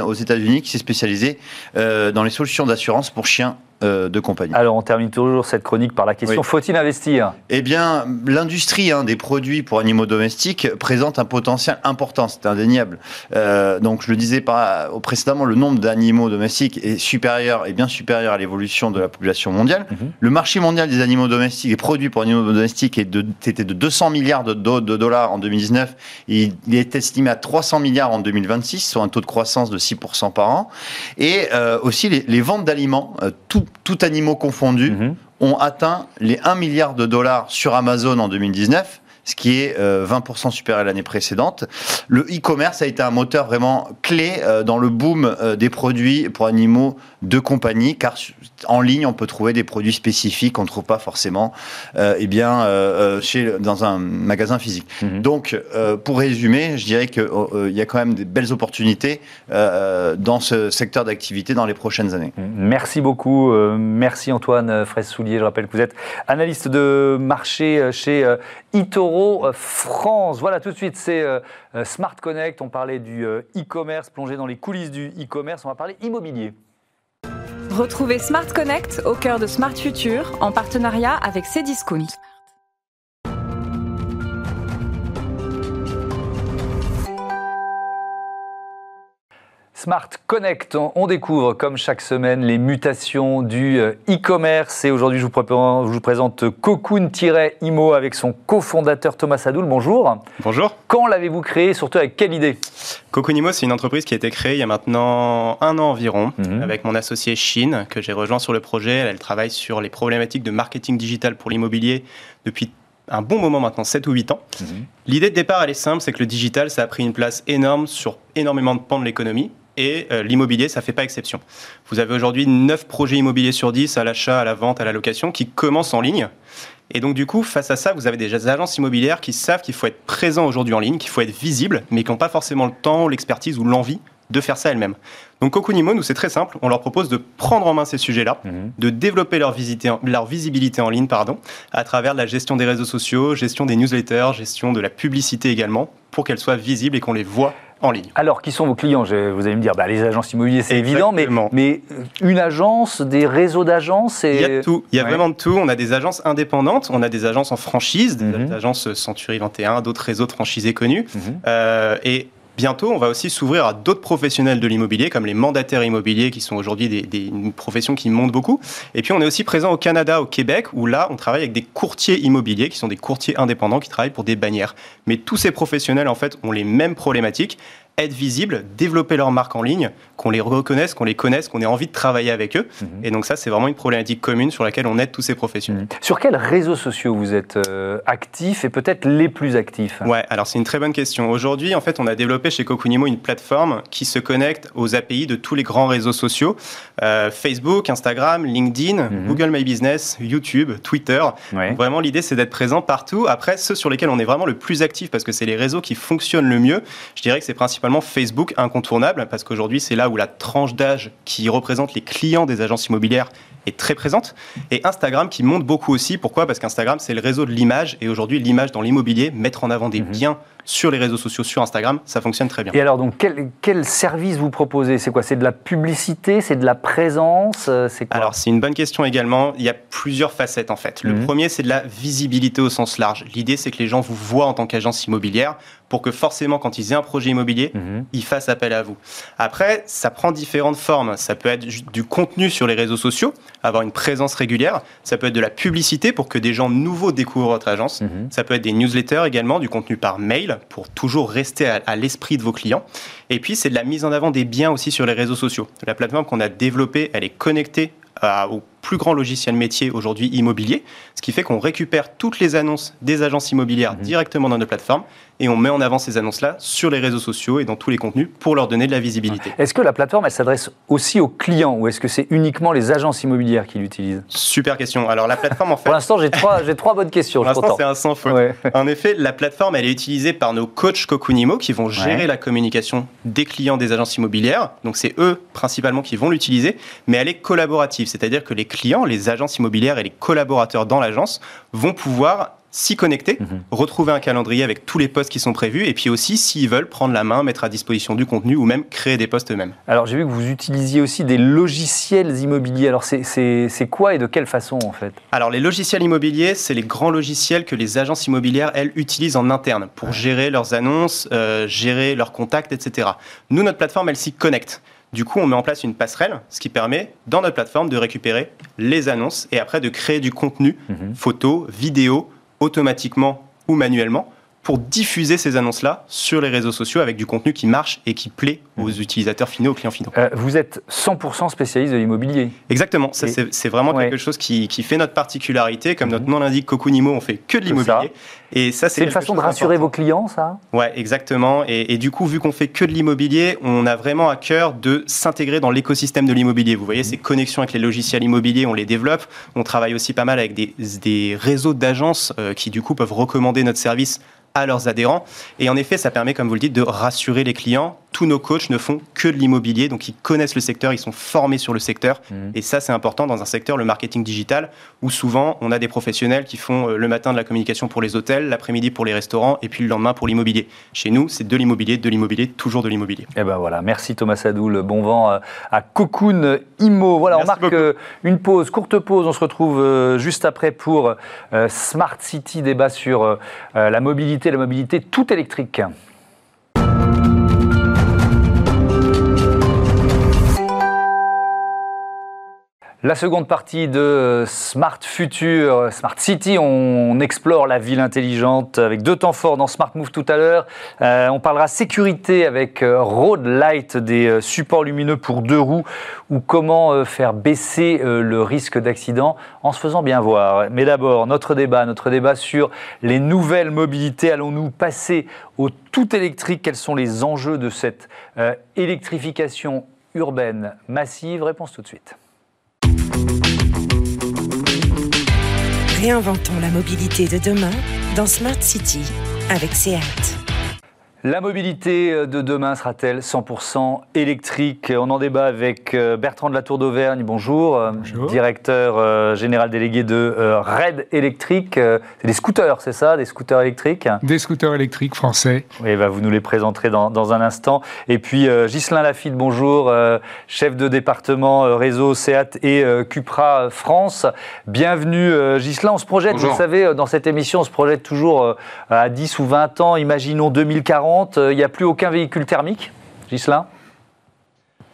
Aux États-Unis qui s'est spécialisée euh, dans les solutions d'assurance pour chiens euh, de compagnie. Alors, on termine toujours cette chronique par la question Oui. faut-il investir? Eh bien, l'industrie hein, des produits pour animaux domestiques présente un potentiel important, c'est indéniable. Euh, donc, je le disais par, précédemment, le nombre d'animaux domestiques est supérieur, est bien supérieur à l'évolution de la population mondiale. Mhm. Le marché mondial des animaux domestiques, des produits pour animaux domestiques, est de- était de 200 milliards de, do- de dollars en 2019 et il est estimé à 300 milliards en 2026, soit un taux de croissance de 6% par an. Et euh, aussi, les, les ventes d'aliments, tout, tout animaux confondus, Mhm. ont atteint les 1 milliard de dollars sur Amazon en 2019 ce qui est euh, 20% supérieur à l'année précédente. Le e-commerce a été un moteur vraiment clé euh, dans le boom euh, des produits pour animaux de compagnie, car en ligne, on peut trouver des produits spécifiques qu'on ne trouve pas forcément euh, eh bien, euh, euh, chez, dans un magasin physique. Mhm. Donc, euh, pour résumer, je dirais qu'il y a quand même des belles opportunités dans ce secteur d'activité dans les prochaines années. Merci beaucoup. merci Antoine Fraisse-Soulier. Je rappelle que vous êtes analyste de marché chez eToro euh, France. Voilà, tout de suite, c'est Smart Connect. On parlait du e-commerce, plongé dans les coulisses du e-commerce. On va parler immobilier. Retrouvez Smart Connect au cœur de Smart Future en partenariat avec Cdiscount. Smart Connect, on découvre comme chaque semaine les mutations du euh, e-commerce et aujourd'hui je vous, présente Cocoon-Imo avec son cofondateur Thomas Sadoul. Bonjour. Bonjour. Quand l'avez-vous créé Surtout avec quelle idée? Coconimo, c'est une entreprise qui a été créée il y a maintenant un an environ, Mhm. avec mon associé Chine, que j'ai rejoint sur le projet. Elle, elle travaille sur les problématiques de marketing digital pour l'immobilier depuis un bon moment maintenant, 7 ou 8 ans. Mhm. L'idée de départ, elle est simple, c'est que le digital, ça a pris une place énorme sur énormément de pans de l'économie. Et euh, l'immobilier, ça fait pas exception. Vous avez aujourd'hui 9 projets immobiliers sur 10 à l'achat, à la vente, à la location qui commencent en ligne. Et donc du coup, face à ça, vous avez des agences immobilières qui savent qu'il faut être présent aujourd'hui en ligne, qu'il faut être visible, mais qui n'ont pas forcément le temps, l'expertise ou l'envie de faire ça elles-mêmes. Donc Cocoonimo, nous c'est très simple, on leur propose de prendre en main ces sujets-là, Mhm. de développer leur, leur visibilité en ligne pardon, à travers la gestion des réseaux sociaux, gestion des newsletters, gestion de la publicité également, pour qu'elles soient visibles et qu'on les voit en ligne. Alors, qui sont vos clients? Je- Vous allez me dire, bah, les agences immobilières, c'est évident, mais, euh, une agence, des réseaux d'agences et... Il y a de tout, il y a Ouais. vraiment de tout. On a des agences indépendantes, on a des agences en franchise, des Mhm. agences Century 21, d'autres réseaux de franchisés connus. Mhm. Euh, et bientôt, on va aussi s'ouvrir à d'autres professionnels de l'immobilier, comme les mandataires immobiliers, qui sont aujourd'hui des, des- une profession qui monte beaucoup. Et puis, on est aussi présent au Canada, au Québec, où là, on travaille avec des courtiers immobiliers, qui sont des courtiers indépendants, qui travaillent pour des bannières. Mais tous ces professionnels, en fait, ont les mêmes problématiques être visibles, développer leur marque en ligne, qu'on les reconnaisse, qu'on les connaisse, qu'on ait envie de travailler avec eux. Mhm. Et donc ça, c'est vraiment une problématique commune sur laquelle on aide tous ces professionnels. Sur quels réseaux sociaux vous êtes euh, actifs et peut-être les plus actifs? Ouais, alors c'est une très bonne question. Aujourd'hui, en fait, on a développé chez Cocoonimo une plateforme qui se connecte aux API de tous les grands réseaux sociaux Euh, Facebook, Instagram, LinkedIn, Mhm. Google My Business, YouTube, Twitter. Ouais. Donc vraiment, l'idée, c'est d'être présent partout. Après, ceux sur lesquels on est vraiment le plus actif, parce que c'est les réseaux qui fonctionnent le mieux, je dirais que c'est principalement Facebook incontournable, parce qu'aujourd'hui, c'est là où la tranche d'âge qui représente les clients des agences immobilières est très présente. Et Instagram qui monte beaucoup aussi. Pourquoi? Parce qu'Instagram, c'est le réseau de l'image. Et aujourd'hui, l'image dans l'immobilier, mettre en avant des Mhm. biens sur les réseaux sociaux, sur Instagram, ça fonctionne très bien. Et alors, donc, quel, quel service vous proposez? C'est quoi? C'est de la publicité? C'est de la présence? Euh, C'est quoi? Alors, c'est une bonne question également. Il y a plusieurs facettes en fait. Le Mhm. premier, c'est de la visibilité au sens large. L'idée, c'est que les gens vous voient en tant qu'agence immobilière pour que forcément, quand ils aient un projet immobilier, Mhm. ils fassent appel à vous. Après, ça prend différentes formes. Ça peut être du contenu sur les réseaux sociaux, avoir une présence régulière. Ça peut être de la publicité pour que des gens nouveaux découvrent votre agence. Mhm. Ça peut être des newsletters également, du contenu par mail pour toujours rester à, l'esprit de vos clients. Et puis, c'est de la mise en avant des biens aussi sur les réseaux sociaux. La plateforme qu'on a développée, elle est connectée à- plus grand logiciel métier aujourd'hui immobilier, ce qui fait qu'on récupère toutes les annonces des agences immobilières Mhm. directement dans notre plateforme et on met en avant ces annonces-là sur les réseaux sociaux et dans tous les contenus pour leur donner de la visibilité. Est-ce que la plateforme, elle s'adresse aussi aux clients ou est-ce que c'est uniquement les agences immobilières qui l'utilisent? Super question. Alors la plateforme en fait, Pour l'instant, j'ai trois, j'ai trois bonnes questions. pour l'instant c'est un sans faute. Ouais. En effet, la plateforme, elle est utilisée par nos coachs Cocoonimo qui vont gérer Ouais. la communication des clients des agences immobilières. Donc, c'est eux principalement qui vont l'utiliser, mais elle est collaborative. C'est-à-dire que les clients, les agences immobilières et les collaborateurs dans l'agence vont pouvoir s'y connecter, Mhm. retrouver un calendrier avec tous les postes qui sont prévus, et puis aussi, s'ils veulent, prendre la main, mettre à disposition du contenu ou même créer des postes eux-mêmes. Alors j'ai vu que vous utilisiez aussi des logiciels immobiliers. Alors c'est- quoi et de quelle façon en fait? Alors, les logiciels immobiliers, c'est les grands logiciels que les agences immobilières, elles, utilisent en interne pour gérer leurs annonces, euh, gérer leurs contacts, etc. Nous, notre plateforme, elle s'y connecte. Du coup, on met en place une passerelle, ce qui permet, dans notre plateforme, de récupérer les annonces et après de créer du contenu, Mhm. photos, vidéos, automatiquement ou manuellement, pour diffuser ces annonces-là sur les réseaux sociaux avec du contenu qui marche et qui plaît aux utilisateurs finaux, aux clients finaux. Euh, Vous êtes 100% spécialiste de l'immobilier. Exactement, ça Et- c'est vraiment Ouais. quelque chose qui, qui fait notre particularité. Comme Mhm. notre nom l'indique, Cocoonimo, on fait que de l'immobilier. Et ça, C'est une façon de rassurer vos clients, ça? Ouais, exactement. Et, et du coup, vu qu'on fait que de l'immobilier, on a vraiment à cœur de s'intégrer dans l'écosystème de l'immobilier. Vous voyez, ces connexions avec les logiciels immobiliers, on les développe. On travaille aussi pas mal avec des, des réseaux d'agences euh, qui, du coup, peuvent recommander notre service à leurs adhérents. Et en effet, ça permet, comme vous le dites, de rassurer les clients. Tous nos coachs ne font que de l'immobilier, donc ils connaissent le secteur, ils sont formés sur le secteur. Mhm. Et ça, c'est important dans un secteur, le marketing digital, où souvent, on a des professionnels qui font euh, le matin de la communication pour les hôtels, l'après-midi pour les restaurants, et puis le lendemain pour l'immobilier. Chez nous, c'est de l'immobilier, de l'immobilier, toujours de l'immobilier. Eh ben voilà, merci Thomas Sadoul. Bon vent euh, à Cocoon Imo. Voilà, Merci on marque beaucoup. euh, une pause, courte pause. On se retrouve juste après pour Smart City, débat sur la mobilité, la mobilité tout électrique. La seconde partie de Smart Future, Smart City, on explore la ville intelligente avec deux temps forts dans Smart Move tout à l'heure. Euh, on parlera sécurité avec euh, Road Light, des euh, supports lumineux pour deux roues, ou comment euh, faire baisser euh, le risque d'accident en se faisant bien voir. Mais d'abord, notre débat, notre débat sur les nouvelles mobilités. Allons-nous passer au tout électrique Quels sont les enjeux de cette euh, électrification urbaine massive? Réponse tout de suite. Réinventons la mobilité de demain dans Smart City avec SEAT. La mobilité de demain sera-t-elle 100% électrique? On en débat avec euh, Bertrand de la Tour d'Auvergne. Bonjour, euh, Bonjour. directeur euh, général délégué de euh, Red Électrique. Euh, C'est des scooters, c'est ça? Des scooters électriques? Des scooters électriques français. Oui, bah, vous nous les présenterez dans, dans un instant. Et puis euh, Ghislain Lafitte, bonjour, euh, chef de département euh, réseau SEAT et euh, Cupra France. Bienvenue euh, Ghislain, on se projette, Bonjour. vous le savez, euh, dans cette émission, on se projette toujours euh, à 10 ou 20 ans, imaginons 2040, euh, il n'y a plus aucun véhicule thermique Ghislain?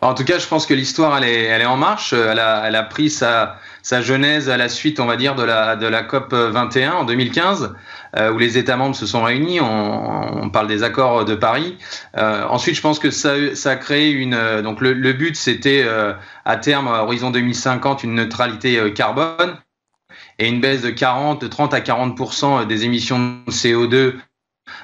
En tout cas, je pense que l'histoire, elle est, en marche. Elle a, elle a pris sa, genèse à la suite, on va dire, de la, COP 21 en 2015, euh, où les États membres se sont réunis. On, parle des accords de Paris. Euh, ensuite, je pense que ça, a créé une. euh, Donc, le, but, c'était euh, à terme, à horizon 2050, une neutralité euh, carbone et une baisse de 40, de 30 à 40% des émissions de CO2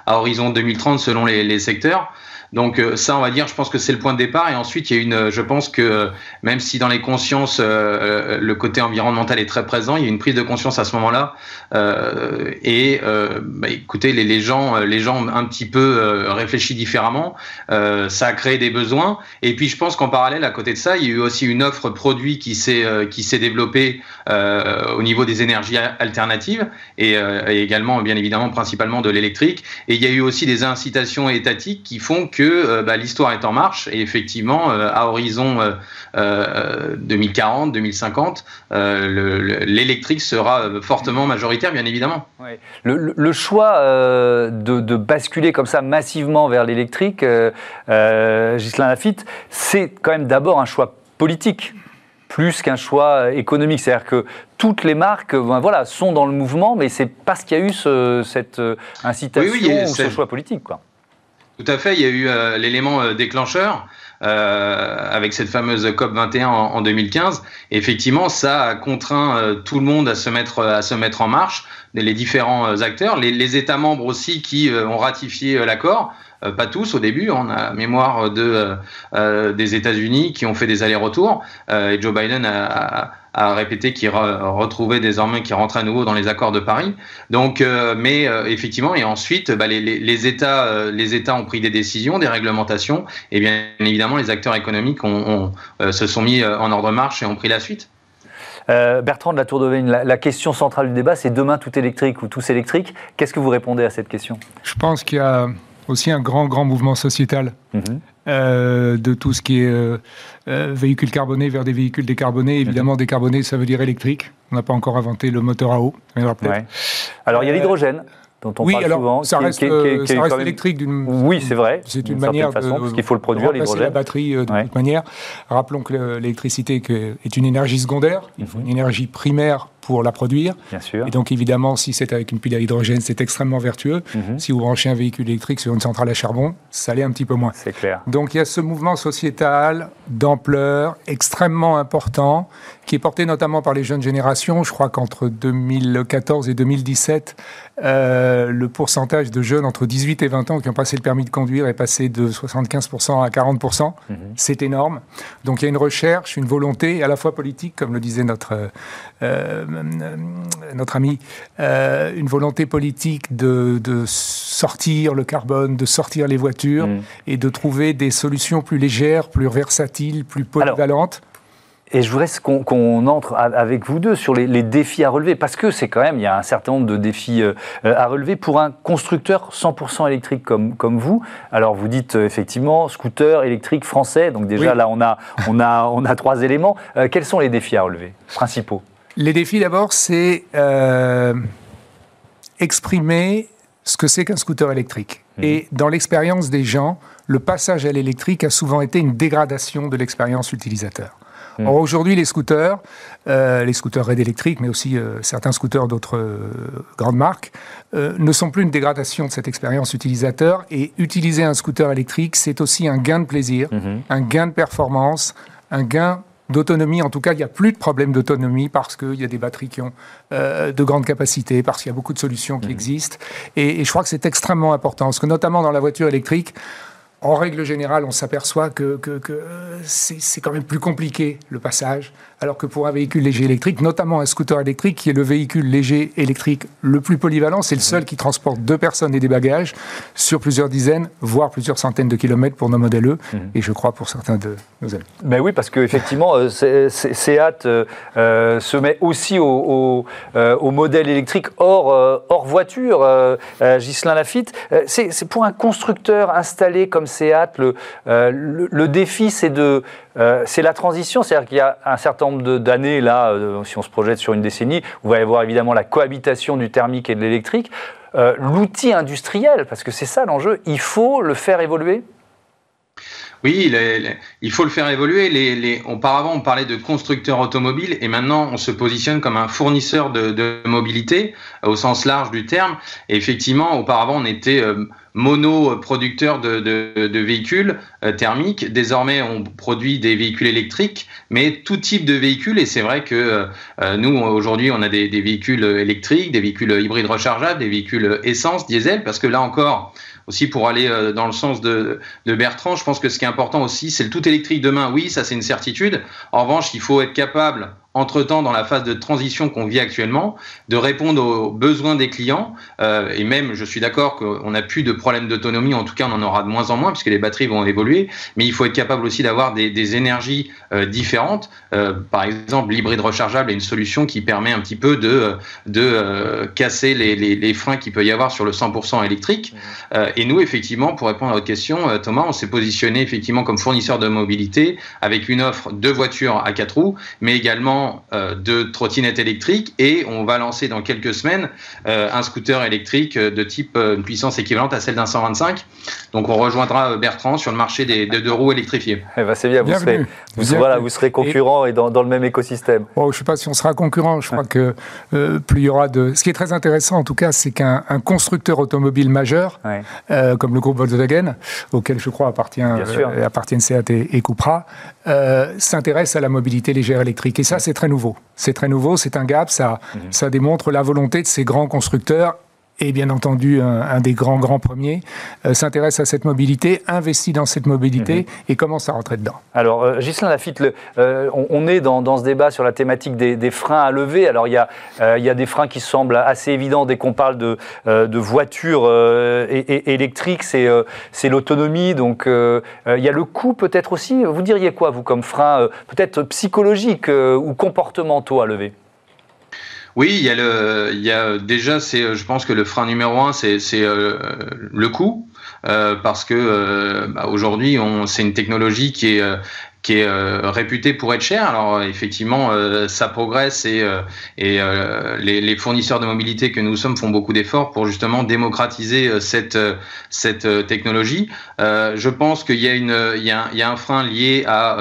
à horizon 2030 selon les, secteurs. Donc euh, ça, on va dire, je pense que c'est le point de départ. Et ensuite, il y a une, je pense que euh, même si dans les consciences, euh, le côté environnemental est très présent, il y a une prise de conscience à ce moment-là. Euh, et euh, bah, écoutez, les, gens, les gens ont un petit peu euh, réfléchi différemment. Euh, ça a créé des besoins. Et puis, je pense qu'en parallèle, à côté de ça, il y a eu aussi une offre produit qui s'est euh, qui s'est développée euh, au niveau des énergies alternatives euh, et également, bien évidemment, principalement de l'électrique. Et il y a eu aussi des incitations étatiques qui font que euh, bah, l'histoire est en marche et effectivement, euh, à horizon euh, euh, 2040, 2050, euh, le- le- l'électrique sera fortement majoritaire, bien évidemment. Ouais. Le, le- le choix de, de basculer comme ça massivement vers l'électrique, Ghislain Lafitte, c'est quand même d'abord un choix politique plus qu'un choix économique. C'est-à-dire que toutes les marques ben voilà, sont dans le mouvement, mais c'est parce qu'il y a eu ce- cette incitation Oui, oui, et ou ce choix politique. Quoi. Tout à fait, il y a eu euh, l'élément euh, déclencheur euh, avec cette fameuse COP 21 en, en 2015. Et effectivement, ça a contraint tout le monde à se mettre à se mettre en marche, les différents acteurs, les, États membres aussi qui ont ratifié l'accord. Euh, pas tous au début, on a mémoire de euh, euh, des États-Unis qui ont fait des allers-retours euh, et Joe Biden a, a- a répété qu'il re- retrouvait désormais qu'il rentrait à nouveau dans les accords de Paris. Donc, euh, mais euh, effectivement, et ensuite, bah, les, les- les États, euh, les États ont pris des décisions, des réglementations, et bien évidemment, les acteurs économiques ont, ont, euh, se sont mis en ordre de marche et ont pris la suite. Euh, Bertrand de la Tour d'Auvergne, la, la question centrale du débat, c'est demain tout électrique ou tous électriques. Qu'est-ce que vous répondez à cette question? Je pense qu'il y a aussi un grand, grand mouvement sociétal Mhm. euh, de tout ce qui est euh, euh, véhicules carbonés vers des véhicules décarbonés. Évidemment, décarboné, ça veut dire électrique. On n'a pas encore inventé le moteur à eau. Ouais. Alors, il y a Euh, l'hydrogène, dont on oui, parle alors souvent. ça reste, qui- qui- qui ça reste même- électrique d'une. Oui, c'est vrai. C'est une manière façon, de, parce qu'il faut le produire, remplacer la l'hydrogène. batterie de Ouais. toute manière. Rappelons que le- l'électricité est une énergie secondaire. Il faut une énergie primaire pour la produire. Bien sûr. Et donc, évidemment, si c'est avec une pile à hydrogène, c'est extrêmement vertueux. Mhm. Si vous branchez un véhicule électrique sur une centrale à charbon, ça l'est un petit peu moins. C'est clair. Donc, il y a ce mouvement sociétal d'ampleur extrêmement important qui est porté notamment par les jeunes générations. Je crois qu'entre 2014 et 2017, euh, le pourcentage de jeunes entre 18 et 20 ans qui ont passé le permis de conduire est passé de 75% à 40%. Mhm. C'est énorme. Donc il y a une recherche, une volonté à la fois politique, comme le disait notre, euh, euh, notre ami, euh, une volonté politique de, de sortir le carbone, de sortir les voitures Mhm. et de trouver des solutions plus légères, plus versatiles, plus polyvalentes. Et je voudrais qu'on entre avec vous deux sur les, les défis à relever, parce que c'est quand même, il y a un certain nombre de défis euh, euh, à relever pour un constructeur 100% électrique comme, comme vous. Alors vous dites euh, effectivement scooter électrique français, donc déjà Oui. là on a, on, a, on a trois éléments. Euh, quels sont les défis à relever principaux? Les défis d'abord, c'est euh, exprimer ce que c'est qu'un scooter électrique. Et dans l'expérience des gens, le passage à l'électrique a souvent été une dégradation de l'expérience utilisateur. Mhm. Or, aujourd'hui, les scooters, euh, les scooters RAID électriques, mais aussi euh, certains scooters d'autres euh, grandes marques, ne sont plus une dégradation de cette expérience utilisateur. Et utiliser un scooter électrique, c'est aussi un gain de plaisir, un gain de performance, un gain d'autonomie. En tout cas, il n'y a plus de problème d'autonomie parce qu'il y a des batteries qui ont euh, de grandes capacités, parce qu'il y a beaucoup de solutions qui existent. Et, et je crois que c'est extrêmement important, parce que notamment dans la voiture électrique, en règle générale, on s'aperçoit que, que- que, euh, c'est quand même plus compliqué le passage, alors que pour un véhicule léger électrique, notamment un scooter électrique, qui est le véhicule léger électrique le plus polyvalent, c'est le seul qui transporte deux personnes et des bagages sur plusieurs dizaines, voire plusieurs centaines de kilomètres pour nos modèles E, et je crois pour certains de nos amis. Ben oui, parce qu'effectivement, euh, Seat euh, euh, se met aussi au, au, euh, au modèle électrique hors, euh, hors voiture. Ghislain Lafitte, c'est pour un constructeur installé comme Seat, le, le, le défi, c'est de, euh, c'est la transition. C'est-à-dire qu'il y a un certain nombre d'années, là, euh, si on se projette sur une décennie, où va y avoir évidemment la cohabitation du thermique et de l'électrique. Euh, L'outil industriel, parce que c'est ça l'enjeu, il faut le faire évoluer Oui, il faut le faire évoluer. Auparavant, on parlait de constructeur automobile et maintenant, on se positionne comme un fournisseur de, mobilité euh, au sens large du terme. Effectivement, auparavant, on était euh, mono-producteur de véhicules euh, thermiques. Désormais, on produit des véhicules électriques, mais tout type de véhicules. Et c'est vrai que euh, nous, aujourd'hui, on a des, des véhicules électriques, des véhicules hybrides rechargeables, des véhicules essence, diesel, parce que là encore, aussi pour aller euh, dans le sens de, de Bertrand, je pense que ce qui est important aussi, c'est le tout électrique demain. Oui, ça c'est une certitude. En revanche, il faut être capable, entre-temps, dans la phase de transition qu'on vit actuellement, de répondre aux besoins des clients. Euh, et même, je suis d'accord qu'on n'a plus de problème d'autonomie, en tout cas on en aura de moins en moins, puisque les batteries vont évoluer. Mais il faut être capable aussi d'avoir des, énergies euh, différentes. Euh, par exemple, l'hybride rechargeable est une solution qui permet un petit peu de, casser les, freins qu'il peut y avoir sur le 100% électrique. Et nous, effectivement, pour répondre à votre question, Thomas, on s'est positionné effectivement comme fournisseur de mobilité avec une offre de voitures à quatre roues, mais également euh, de trottinettes électriques. Et on va lancer dans quelques semaines euh, un scooter électrique euh, de type euh, une puissance équivalente à celle d'un 125. Donc on rejoindra euh, Bertrand sur le marché des, des deux roues électrifiées. Eh ben, c'est bien, vous Bienvenue. serez, vous, voilà, vous serez concurrent et, dans, dans le même écosystème. Oh, je ne sais pas si on sera concurrent. Je crois que euh, plus il y aura de. Ce qui est très intéressant, en tout cas, c'est qu'un un constructeur automobile majeur, Ouais. euh, comme le groupe Volkswagen, auquel je crois appartient, euh, appartiennent Seat et, et Cupra, euh, s'intéresse à la mobilité légère électrique. Et ça, c'est très nouveau. C'est très nouveau, c'est un gap. Ça, Mhm. ça démontre la volonté de ces grands constructeurs et bien entendu un, des grands, grands premiers, euh, s'intéresse à cette mobilité, investit dans cette mobilité mhm. et commence à rentrer dedans. Alors, euh, Ghislain Lafitte, euh, on, est dans, ce débat sur la thématique des, freins à lever. Alors, il y, a, il y a des freins qui semblent assez évidents dès qu'on parle de, de voitures électriques, c'est l'autonomie. Donc, il y a le coût peut-être aussi. Vous diriez quoi, vous, comme frein peut-être psychologique ou comportementaux à lever? Oui, il y a le, il y a déjà, c'est, je pense que le frein numéro un, c'est, euh, le coût, euh, parce que euh, bah, aujourd'hui, c'est une technologie qui est qui est euh, réputé pour être cher. Alors effectivement, euh, ça progresse et, euh, et les, les, fournisseurs de mobilité que nous sommes font beaucoup d'efforts pour justement démocratiser cette, cette technologie. je pense qu'il y, a une, il y, a il y a un frein lié à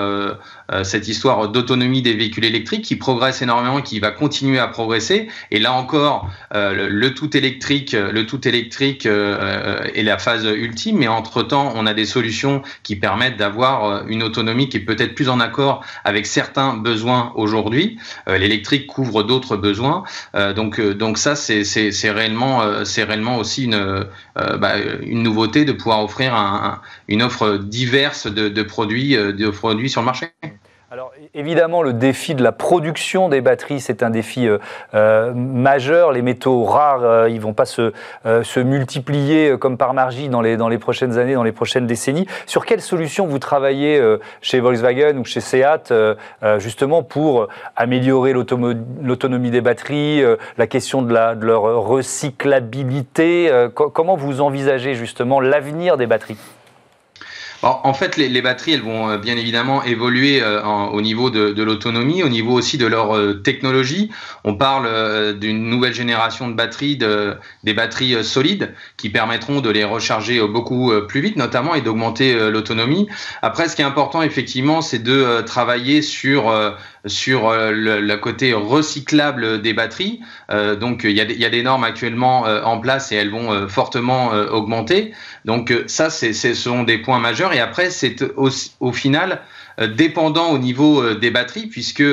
cette histoire d'autonomie des véhicules électriques qui progresse énormément, qui va continuer à progresser. Et là encore, le, le, tout électrique, le tout électrique est la phase ultime, mais entre temps, on a des solutions qui permettent d'avoir une autonomie qui peut peut-être plus en accord avec certains besoins aujourd'hui. Euh, l'électrique couvre d'autres besoins. Euh, donc, euh, donc ça, c'est réellement, c'est réellement aussi une, bah, une nouveauté de pouvoir offrir une offre diverse de produits, de produits sur le marché. Évidemment, le défi de la production des batteries, c'est un défi euh, euh, majeur. Les métaux rares, euh, ils vont pas se, multiplier comme par magie dans les, prochaines années, dans les prochaines décennies. Sur quelle solution vous travaillez chez Volkswagen ou chez Seat, justement pour améliorer l'autonomie des batteries, la question de leur recyclabilité Comment vous envisagez justement l'avenir des batteries? En fait, les, batteries, elles vont euh, bien évidemment évoluer euh, au niveau de, l'autonomie, au niveau aussi de leur euh, technologie. On parle d'une nouvelle génération de batteries, de, des batteries solides, qui permettront de les recharger beaucoup plus vite, notamment, et d'augmenter l'autonomie. Après, ce qui est important, effectivement, c'est de travailler sur sur euh, le, côté recyclable des batteries. Euh, donc il y, a, y, a, des normes actuellement euh, en place et elles vont fortement augmenter. Donc ça, ce sont des points majeurs. Et après, c'est au, final dépendant au niveau des batteries, puisque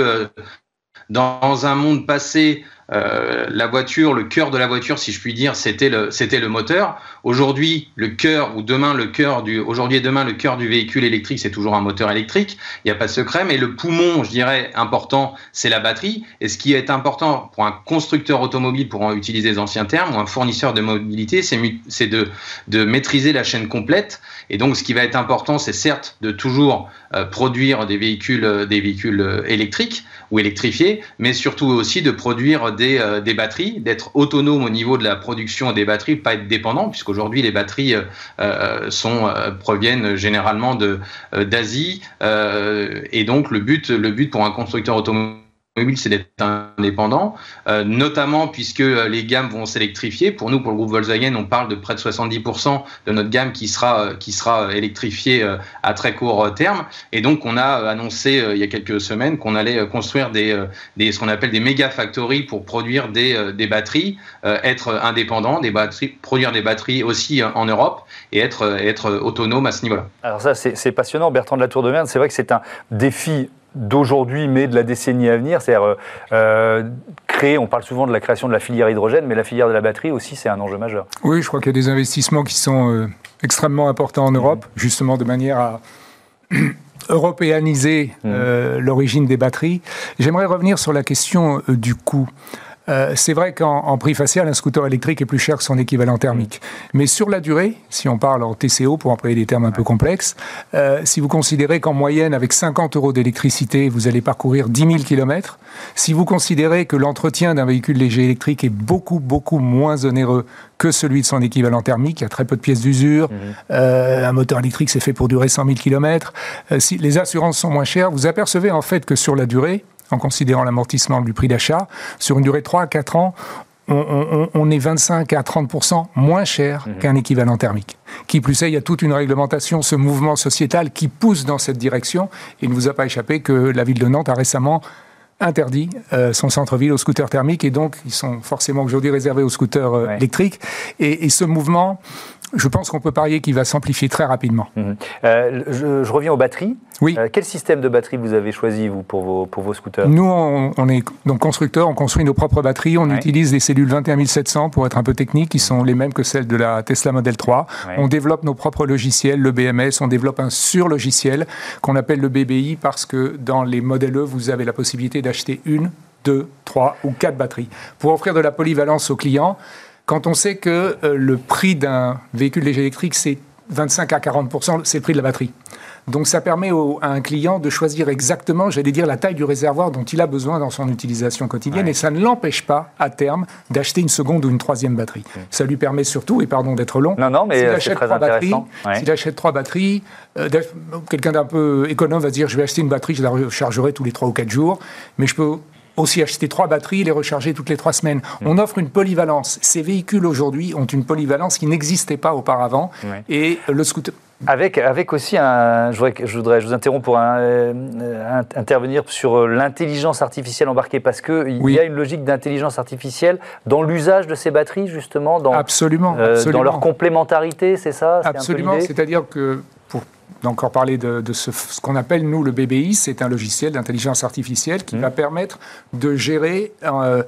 dans un monde passé euh, la voiture, le cœur de la voiture, si je puis dire, c'était le, le moteur. Aujourd'hui, le cœur, ou demain, le cœur du, aujourd'hui et demain, le cœur du véhicule électrique, c'est toujours un moteur électrique. Il n'y a pas de secret, mais le poumon, je dirais, important, c'est la batterie. Et ce qui est important pour un constructeur automobile, pour en utiliser les anciens termes, ou un fournisseur de mobilité, c'est, de, de maîtriser la chaîne complète. Et donc, ce qui va être important, c'est certes de toujours produire des véhicules, euh, des véhicules électriques ou électrifiés, mais surtout aussi de produire euh, des, batteries, d'être autonome au niveau de la production des batteries, pas être dépendant, puisqu'aujourd'hui les batteries euh, euh, sont, proviennent généralement d'Asie. et donc le but, le but pour un constructeur automobile c'est d'être indépendant, euh, notamment puisque euh, les gammes vont s'électrifier. Pour nous, pour le groupe Volkswagen, on parle de près de 70% de notre gamme qui sera, euh, qui sera électrifiée à très court terme. Et donc, on a annoncé il y a quelques semaines qu'on allait construire des, des, ce qu'on appelle des méga factories pour produire des, des batteries, être indépendant, des batteries, produire des batteries aussi en Europe et être, être autonome à ce niveau-là. Alors ça, c'est passionnant, Bertrand de la Tour de Merde. C'est vrai que c'est un défi d'aujourd'hui, mais de la décennie à venir, c'est-à-dire euh, euh, créer, on parle souvent de la création de la filière hydrogène, mais la filière de la batterie aussi, c'est un enjeu majeur. Oui, je crois qu'il y a des investissements qui sont euh, extrêmement importants en Europe, mmh. justement de manière à européaniser mmh. l'origine des batteries. J'aimerais revenir sur la question du coût. Euh, c'est vrai qu'en prix facial, un scooter électrique est plus cher que son équivalent thermique. Mais sur la durée, si on parle en TCO, pour employer des termes un peu complexes, euh, si vous considérez qu'en moyenne, avec 50 euros d'électricité, vous allez parcourir 10 000 km, si vous considérez que l'entretien d'un véhicule léger électrique est beaucoup, beaucoup moins onéreux que celui de son équivalent thermique, il y a très peu de pièces d'usure, mmh. euh, un moteur électrique c'est fait pour durer 100 000 km, si les assurances sont moins chères, vous apercevez en fait que sur la durée, en considérant l'amortissement du prix d'achat, sur une durée de 3 à 4 ans, on, est 25 à 30 moins cher mhm. qu'un équivalent thermique. Qui plus est, il y a toute une réglementation, ce mouvement sociétal qui pousse dans cette direction. Il ne vous a pas échappé que la ville de Nantes a récemment interdit euh, son centre-ville aux scooters thermiques et donc ils sont forcément aujourd'hui réservés aux scooters euh, électriques. Et, et, ce mouvement, je pense qu'on peut parier qu'il va s'amplifier très rapidement. Mhm. Euh, je, reviens aux batteries. Oui. Euh, quel système de batterie vous avez choisi, vous, pour vos, pour vos scooters? Nous, on, on est donc constructeur, on construit nos propres batteries. On Ouais. utilise des cellules 21700 pour être un peu technique, qui sont les mêmes que celles de la Tesla Model 3. Ouais. On développe nos propres logiciels, le BMS. On développe un sur-logiciel qu'on appelle le BBI parce que dans les modèles E, vous avez la possibilité d'acheter une, deux, trois ou quatre batteries pour offrir de la polyvalence aux clients. Quand on sait que euh, le prix d'un véhicule léger électrique, c'est 25 à 40 c'est le prix de la batterie. Donc ça permet au- à un client de choisir exactement, j'allais dire, la taille du réservoir dont il a besoin dans son utilisation quotidienne et ça ne l'empêche pas, à terme, d'acheter une seconde ou une troisième batterie. Ça lui permet surtout, et pardon d'être long, Non, non, mais s'il euh, achète. Ouais. achète trois batteries, euh, quelqu'un d'un peu économe va se dire je vais acheter une batterie, je la rechargerai tous les trois ou quatre jours, mais je peux aussi acheter trois batteries et les recharger toutes les trois semaines. Mm. On offre une polyvalence. Ces véhicules aujourd'hui ont une polyvalence qui n'existait pas auparavant. Ouais. Et le scooter. Avec, avec aussi un. Je voudrais, je voudrais, je vous interromps pour un, euh, intervenir sur euh, l'intelligence artificielle embarquée, parce qu'il Oui. y a une logique d'intelligence artificielle dans l'usage de ces batteries, justement, dans, Absolument, euh, absolument. dans leur complémentarité, c'est ça? Absolument, c'est-à-dire que encore parler de, de ce, ce qu'on appelle nous le BBI, c'est un logiciel d'intelligence artificielle Mmh. qui va permettre de gérer euh,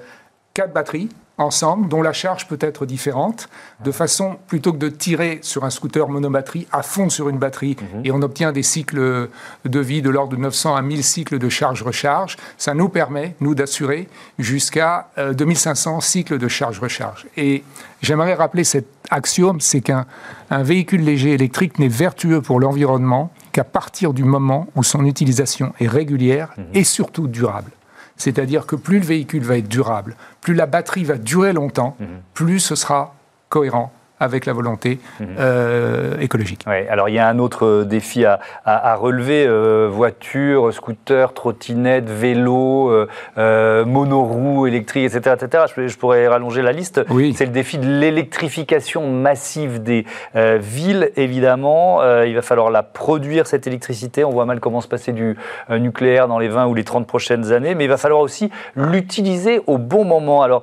quatre batteries ensemble, dont la charge peut être différente, de façon, plutôt que de tirer sur un scooter monobatterie à fond sur une batterie, Mmh. et on obtient des cycles de vie de l'ordre de 900 à 1000 cycles de charge-recharge, ça nous permet, nous, d'assurer jusqu'à euh, 2500 cycles de charge-recharge. Et j'aimerais rappeler cet axiome, c'est qu'un un véhicule léger électrique n'est vertueux pour l'environnement qu'à partir du moment où son utilisation est régulière et surtout durable. C'est-à-dire que plus le véhicule va être durable, plus la batterie va durer longtemps, plus ce sera cohérent avec la volonté euh, écologique. Ouais, alors il y a un autre euh, défi à, à- à relever euh, voiture, scooter, trottinette, vélo, euh, euh, monoroue électrique, etc., etc. Je, je pourrais rallonger la liste. Oui. C'est le défi de l'électrification massive des villes, évidemment. Il va falloir la produire, cette électricité. On voit mal comment se passer du nucléaire dans les 20 ou les 30 prochaines années, mais il va falloir aussi l'utiliser au bon moment. Alors,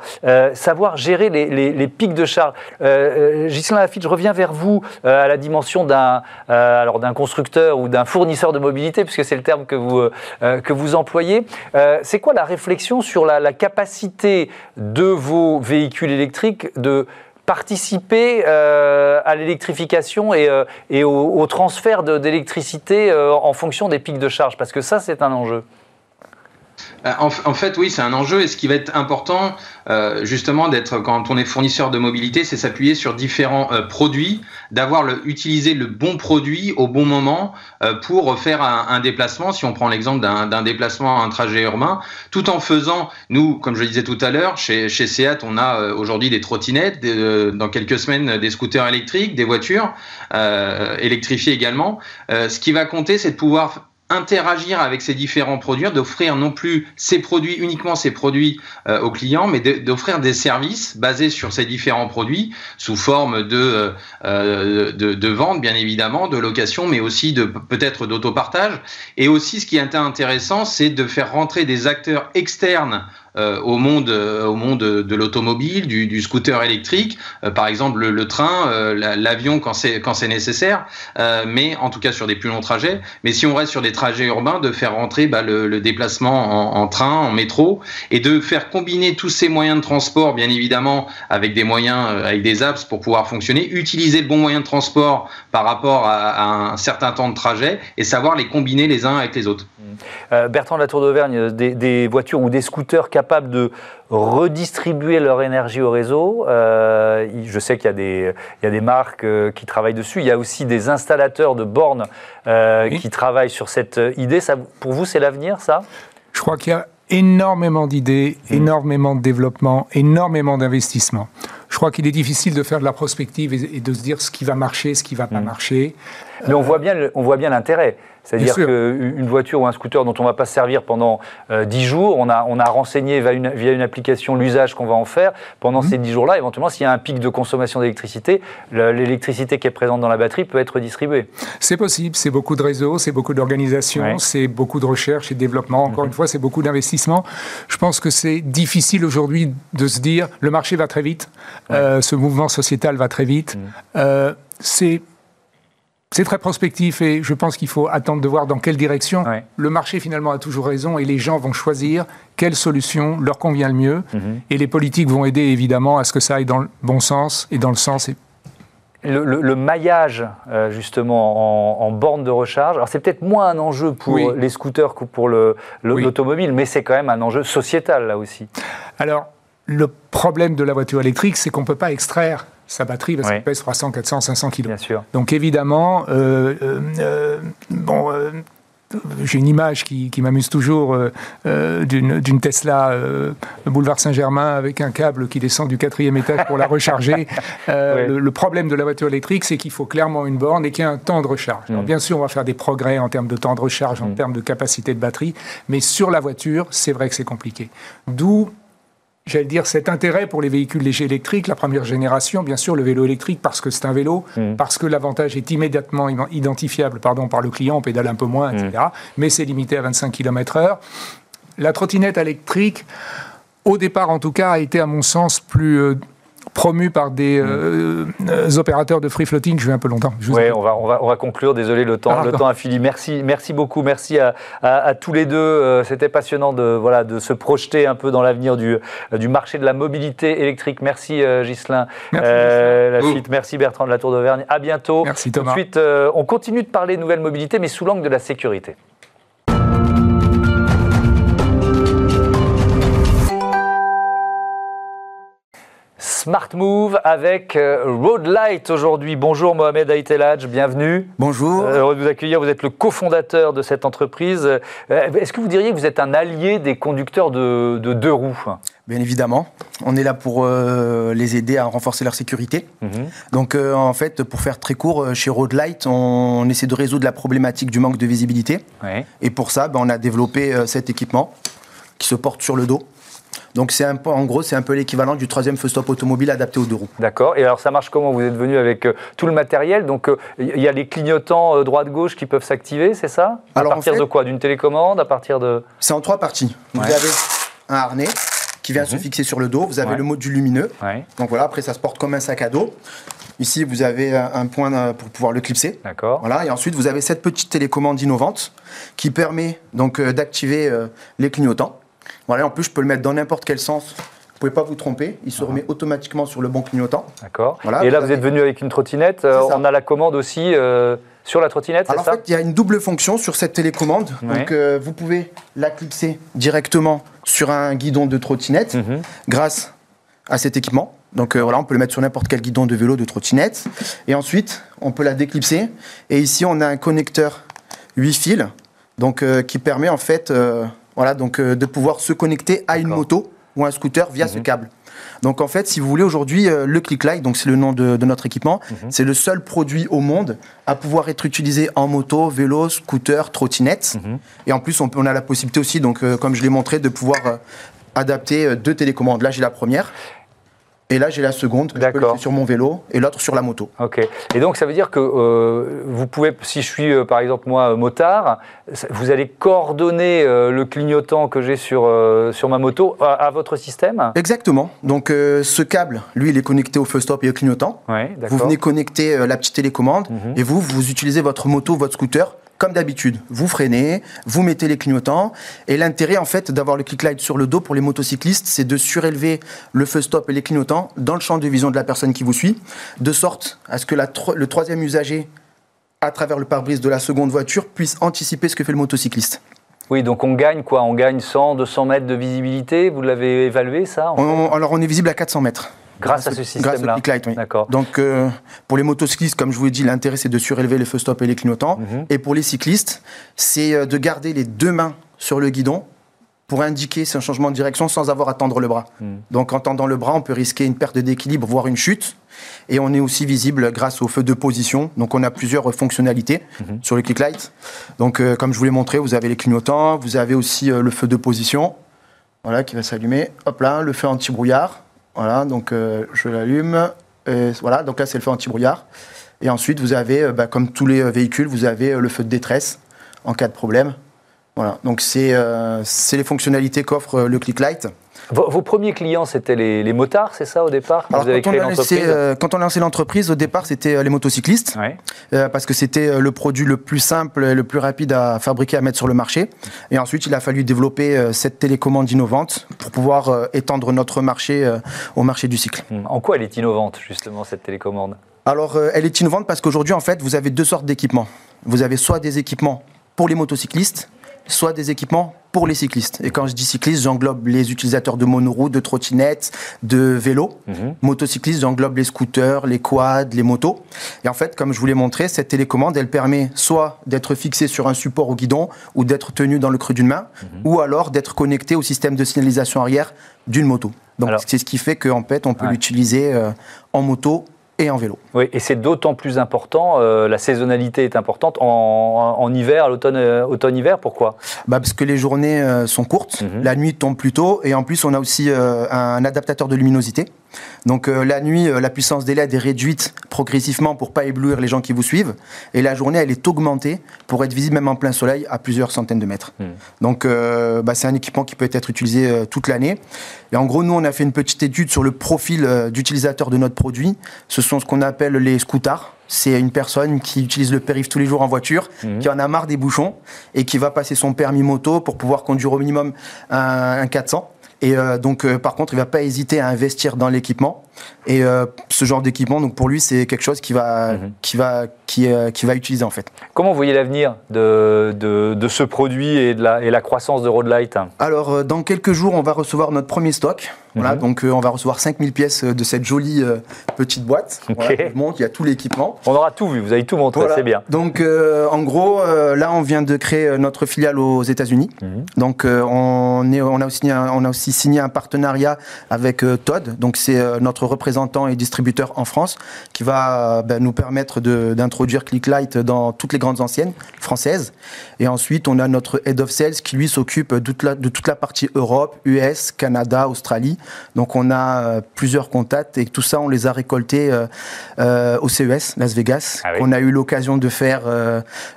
savoir gérer les, les- les pics de charge. Euh, Ghislain Lafitte, je reviens vers vous euh, à la dimension d'un euh, d'un constructeur ou d'un fournisseur de mobilité, puisque c'est le terme que vous, euh, que vous employez. C'est quoi la réflexion sur la, capacité de vos véhicules électriques de participer à l'électrification et, au, transfert d'électricité en fonction des pics de charge? Parce que ça, c'est un enjeu. Euh, En, fait, oui, c'est un enjeu. Et ce qui va être important, euh, justement, d'être quand on est fournisseur de mobilité, c'est s'appuyer sur différents euh, produits, d'avoir le, utilisé le bon produit au bon moment euh, pour faire un, un déplacement. Si on prend l'exemple d'un d'un déplacement, un trajet urbain, tout en faisant, nous, comme je le disais tout à l'heure, chez, chez Seat, on a euh, aujourd'hui des trottinettes, euh, dans quelques semaines des scooters électriques, des voitures électrifiées également. Ce qui va compter, c'est de pouvoir interagir avec ces différents produits, d'offrir non plus ces produits, uniquement ces produits euh, aux clients, mais d'offrir des services basés sur ces différents produits sous forme de, euh, de, de vente, bien évidemment, de location, mais aussi de peut-être d'autopartage. Et aussi, ce qui est intéressant, c'est de faire rentrer des acteurs externes euh, au monde, euh, au monde de l'automobile, du, scooter électrique, euh, par exemple le, train, euh, la- l'avion quand c'est quand c'est nécessaire, euh, mais en tout cas sur des plus longs trajets. Mais si on reste sur des trajets urbains, de faire rentrer bah, le, déplacement en, train, en métro, et de faire combiner tous ces moyens de transport, bien évidemment, avec des moyens, euh, avec des apps pour pouvoir fonctionner, utiliser le bon moyen de transport par rapport à un certain temps de trajet, et savoir les combiner les uns avec les autres. Euh, Bertrand de la Tour d'Auvergne, des, des voitures ou des scooters capables de redistribuer leur énergie au réseau. Euh, je sais qu'il y, a des- il y a des marques euh, qui travaillent dessus. Il y a aussi des installateurs de bornes Oui. qui travaillent sur cette idée. Ça, pour vous, c'est l'avenir, ça? Je crois qu'il y a énormément d'idées, Mm. énormément de développement, énormément d'investissements. Je crois qu'il est difficile de faire de la prospective et, de se dire ce qui va marcher, ce qui va pas marcher. Mais on voit bien, le- on voit bien l'intérêt. C'est-à-dire qu'une voiture ou un scooter dont on ne va pas se servir pendant euh, 10 jours, on a, on a renseigné via une, via une application l'usage qu'on va en faire. Pendant Mhm. ces 10 jours-là, éventuellement, s'il y a un pic de consommation d'électricité, le- l'électricité qui est présente dans la batterie peut être distribuée. C'est possible, c'est beaucoup de réseaux, c'est beaucoup d'organisations, Ouais. c'est beaucoup de recherche et de développement. Encore une fois, c'est beaucoup d'investissement. Je pense que c'est difficile aujourd'hui de se dire le marché va très vite, euh, ce mouvement sociétal va très vite. Euh, c'est c'est très prospectif et je pense qu'il faut attendre de voir dans quelle direction. Le marché finalement a toujours raison et les gens vont choisir quelle solution leur convient le mieux. Mhm. Et les politiques vont aider évidemment à ce que ça aille dans le bon sens et dans le sens le, maillage, euh, justement, en, borne de recharge, alors c'est peut-être moins un enjeu pour les scooters que pour l'automobile, mais c'est quand même un enjeu sociétal, là aussi. Alors, le problème de la voiture électrique, c'est qu'on ne peut pas extraire sa batterie parce qu'elle pèse 300, 400, 500 kg. Bien sûr. Donc évidemment, euh, euh, bon, j'ai une image qui, m'amuse toujours euh, euh, d'une Tesla euh, boulevard Saint-Germain avec un câble qui descend du quatrième étage pour la recharger. le, problème de la voiture électrique, c'est qu'il faut clairement une borne et qu'il y a un temps de recharge. Mm. bien sûr, on va faire des progrès en termes de temps de recharge, en mm. termes de capacité de batterie, mais sur la voiture, c'est vrai que c'est compliqué. D'où j'allais dire, cet intérêt pour les véhicules légers électriques, la première génération, bien sûr, le vélo électrique parce que c'est un vélo, mm. parce que l'avantage est immédiatement identifiable pardon, par le client, on pédale un peu moins, etc. Mm. Mais c'est limité à 25 km/h. La trottinette électrique, au départ en tout cas, a été à mon sens plus euh, promu par des euh, euh, opérateurs de free floating. Je vais un peu longtemps. Oui, on va, on, va, on va conclure. Désolé, le temps, ah, le temps a fini. Merci, merci beaucoup. Merci à, à, tous les deux. Euh, c'était passionnant de, voilà, de se projeter un peu dans l'avenir du, du marché de la mobilité électrique. Merci Ghislain. Merci, la suite. Merci Bertrand de la Tour d'Auvergne. À bientôt. Merci Thomas. Ensuite, on continue de parler nouvelle mobilité, mais sous l'angle de la sécurité. Smart Move avec euh, Road Light aujourd'hui. Bonjour Mohamed Aïtelaj, bienvenue. Bonjour. Euh, heureux de vous accueillir. Vous êtes le cofondateur de cette entreprise. Euh, est-ce que vous diriez que vous êtes un allié des conducteurs de, deux roues Bien évidemment. On est là pour les aider à renforcer leur sécurité. Mhm. Donc en fait, pour faire très court, chez Road Light, on, essaie de résoudre la problématique du manque de visibilité. Et pour ça, ben, on a développé cet équipement qui se porte sur le dos. Donc c'est un peu, en gros, c'est un peu l'équivalent du troisième feu stop automobile adapté aux deux roues. D'accord. Et alors ça marche comment? Vous êtes venu avec euh, tout le matériel, donc il euh, y a les clignotants euh, droite-gauche qui peuvent s'activer, c'est ça? À partir de quoi? D'une télécommande? À partir de C'est en trois parties. Vous avez un harnais qui vient se mhm. fixer sur le dos. Vous avez le module lumineux. Donc voilà, après ça se porte comme un sac à dos. Ici, vous avez un point pour pouvoir le clipser. D'accord. Voilà, et ensuite vous avez cette petite télécommande innovante qui permet donc d'activer les clignotants. Voilà, en plus, je peux le mettre dans n'importe quel sens. Vous pouvez pas vous tromper, il se remet automatiquement sur le bon clignotant. D'accord. et là, vous, êtes venu avec une trottinette. Euh, on a la commande aussi euh, sur la trottinette, c'est ça En fait, il y a une double fonction sur cette télécommande. Donc, euh, vous pouvez la clipser directement sur un guidon de trottinette mhm. grâce à cet équipement. Donc voilà, on peut le mettre sur n'importe quel guidon de vélo, de trottinette. Et ensuite, on peut la déclipser. Et ici, on a un connecteur 8 fils, donc qui permet en fait voilà, donc euh, de pouvoir se connecter à une moto ou un scooter via ce mhm. câble. Donc en fait, si vous voulez aujourd'hui, euh, le ClickLight, donc c'est le nom de, notre équipement, mhm. c'est le seul produit au monde à pouvoir être utilisé en moto, vélo, scooter, trottinette. Mhm. Et en plus, on, on, a la possibilité aussi, donc euh, comme je l'ai montré, de pouvoir adapter deux télécommandes. Là, j'ai la première. Et là, j'ai la seconde, je peux sur mon vélo, et l'autre sur la moto. Ok. Et donc, ça veut dire que euh, vous pouvez, si je suis euh, par exemple moi motard, vous allez coordonner euh, le clignotant que j'ai sur, sur ma moto à, votre système? Exactement. Donc, ce câble, lui, il est connecté au feu stop et au clignotant. Ouais, vous venez connecter la petite télécommande, mhm. et vous, vous utilisez votre moto, votre scooter comme d'habitude, vous freinez, vous mettez les clignotants. Et l'intérêt, en fait, d'avoir le click light sur le dos pour les motocyclistes, c'est de surélever le feu stop et les clignotants dans le champ de vision de la personne qui vous suit, de sorte à ce que le troisième usager, à travers le pare-brise de la seconde voiture, puisse anticiper ce que fait le motocycliste. Oui, donc on gagne quoi? On gagne 100, 200 mètres de visibilité? Vous l'avez évalué ça? Alors on est visible à 400 mètres. Grâce à ce système-là. Grâce au oui. D'accord. Donc, euh, pour les motocyclistes, comme je vous ai dit, l'intérêt, c'est de surélever les feux stop et les clignotants. Mhm. Et pour les cyclistes, c'est euh, de garder les deux mains sur le guidon pour indiquer un changement de direction sans avoir à tendre le bras. Mhm. Donc, en tendant le bras, on peut risquer une perte d'équilibre, voire une chute. Et on est aussi visible grâce au feu de position. Donc, on a plusieurs fonctionnalités mhm. sur le click light. Donc, euh, comme je vous l'ai montré, vous avez les clignotants, vous avez aussi le feu de position. Voilà, qui va s'allumer. Hop là, le feu anti-brouillard. Voilà, donc euh, je l'allume. Voilà, donc là c'est le feu anti-brouillard. Et ensuite, vous avez, euh, bah, comme tous les euh, véhicules, vous avez le feu de détresse en cas de problème. Voilà, donc c'est les fonctionnalités qu'offre le ClickLight. Vos, premiers clients, c'était les, motards, c'est ça au départ quand, vous avez quand, on lancé, euh, quand, on a lancé l'entreprise, au départ, c'était euh, les motocyclistes, euh, parce que c'était le produit le plus simple et le plus rapide à fabriquer, à mettre sur le marché. Et ensuite, il a fallu développer cette télécommande innovante pour pouvoir étendre notre marché au marché du cycle. Hmm. En quoi elle est innovante, justement, cette télécommande? Alors, elle est innovante parce qu'aujourd'hui, en fait, vous avez deux sortes d'équipements. Vous avez soit des équipements pour les motocyclistes, soit des équipements pour les cyclistes. Et quand je dis cyclistes, j'englobe les utilisateurs de monoroues, de trottinettes, de vélos. Mhm. Motocyclistes, j'englobe les scooters, les quads, les motos. Et en fait, comme je vous l'ai montré, cette télécommande, elle permet soit d'être fixée sur un support au guidon ou d'être tenue dans le creux d'une main, mhm. ou alors d'être connectée au système de signalisation arrière d'une moto. Donc c'est ce qui fait qu'en fait, on peut l'utiliser euh, en moto et en vélo. Oui, et c'est d'autant plus important, euh, la saisonnalité est importante en, hiver, l'automne, euh, automne-hiver, pourquoi? Bah Parce que les journées euh, sont courtes, mhm. la nuit tombe plus tôt, et en plus on a aussi un adaptateur de luminosité. Donc la nuit, la puissance des LED est réduite progressivement pour pas éblouir les gens qui vous suivent, et la journée, elle est augmentée pour être visible même en plein soleil à plusieurs centaines de mètres. Mhm. Donc bah, c'est un équipement qui peut être utilisé toute l'année. Et en gros, nous, on a fait une petite étude sur le profil d'utilisateur de notre produit. Ce sont ce qu'on appelle les scooters. C'est une personne qui utilise le périph' tous les jours en voiture, mhm. qui en a marre des bouchons et qui va passer son permis moto pour pouvoir conduire au minimum un, un 400. Et euh, donc, euh, par contre, il va pas hésiter à investir dans l'équipement. Et euh, ce genre d'équipement, donc pour lui, c'est quelque chose qui va, mhm. qui va, qui, qui, va utiliser en fait. Comment vous voyez l'avenir de, de, de, ce produit et, de la, et la croissance de Roadlight? Alors, dans quelques jours, on va recevoir notre premier stock. Voilà, mhm. donc on va recevoir 5000 pièces de cette jolie petite boîte. Okay. Voilà, il y a tout l'équipement. On aura tout vu, vous avez tout montré, c'est bien. Donc en gros, là on vient de créer notre filiale aux États-Unis. Mhm. Donc on, est, on, a aussi, on a aussi signé un partenariat avec euh, Todd, donc c'est euh, notre représentant et distributeur en France, qui va euh, ben, nous permettre d'introduire ClickLight dans toutes les grandes anciennes françaises. Et ensuite, on a notre Head of Sales qui lui s'occupe de, de, toute la partie Europe, US, Canada, Australie. Donc on a plusieurs contacts et tout ça, on les a récoltés au CES Las Vegas, ah qu'on a eu l'occasion de faire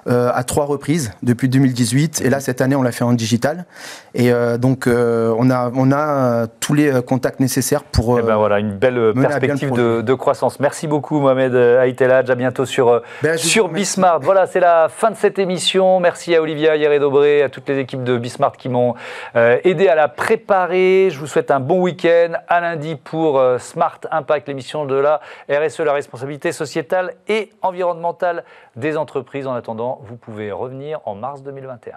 à trois reprises depuis 2018. Et là, cette année, on l'a fait en digital. Et donc, on a, on a euh, tous les euh, contacts nécessaires pour. Eh ben voilà, une belle perspective de, croissance. Merci beaucoup, Mohamed Aïtelad. À bientôt sur, ben, sur Bismart. Voilà, c'est la fin de cette émission. Merci à Olivia Hieré-Dobré, à toutes les équipes de Bismart qui m'ont euh, aidé à la préparer. Je vous souhaite un bon week-end. À lundi pour Smart Impact, l'émission de la RSE, la responsabilité sociétale et environnementale des entreprises. En attendant, vous pouvez revenir en mars 2021.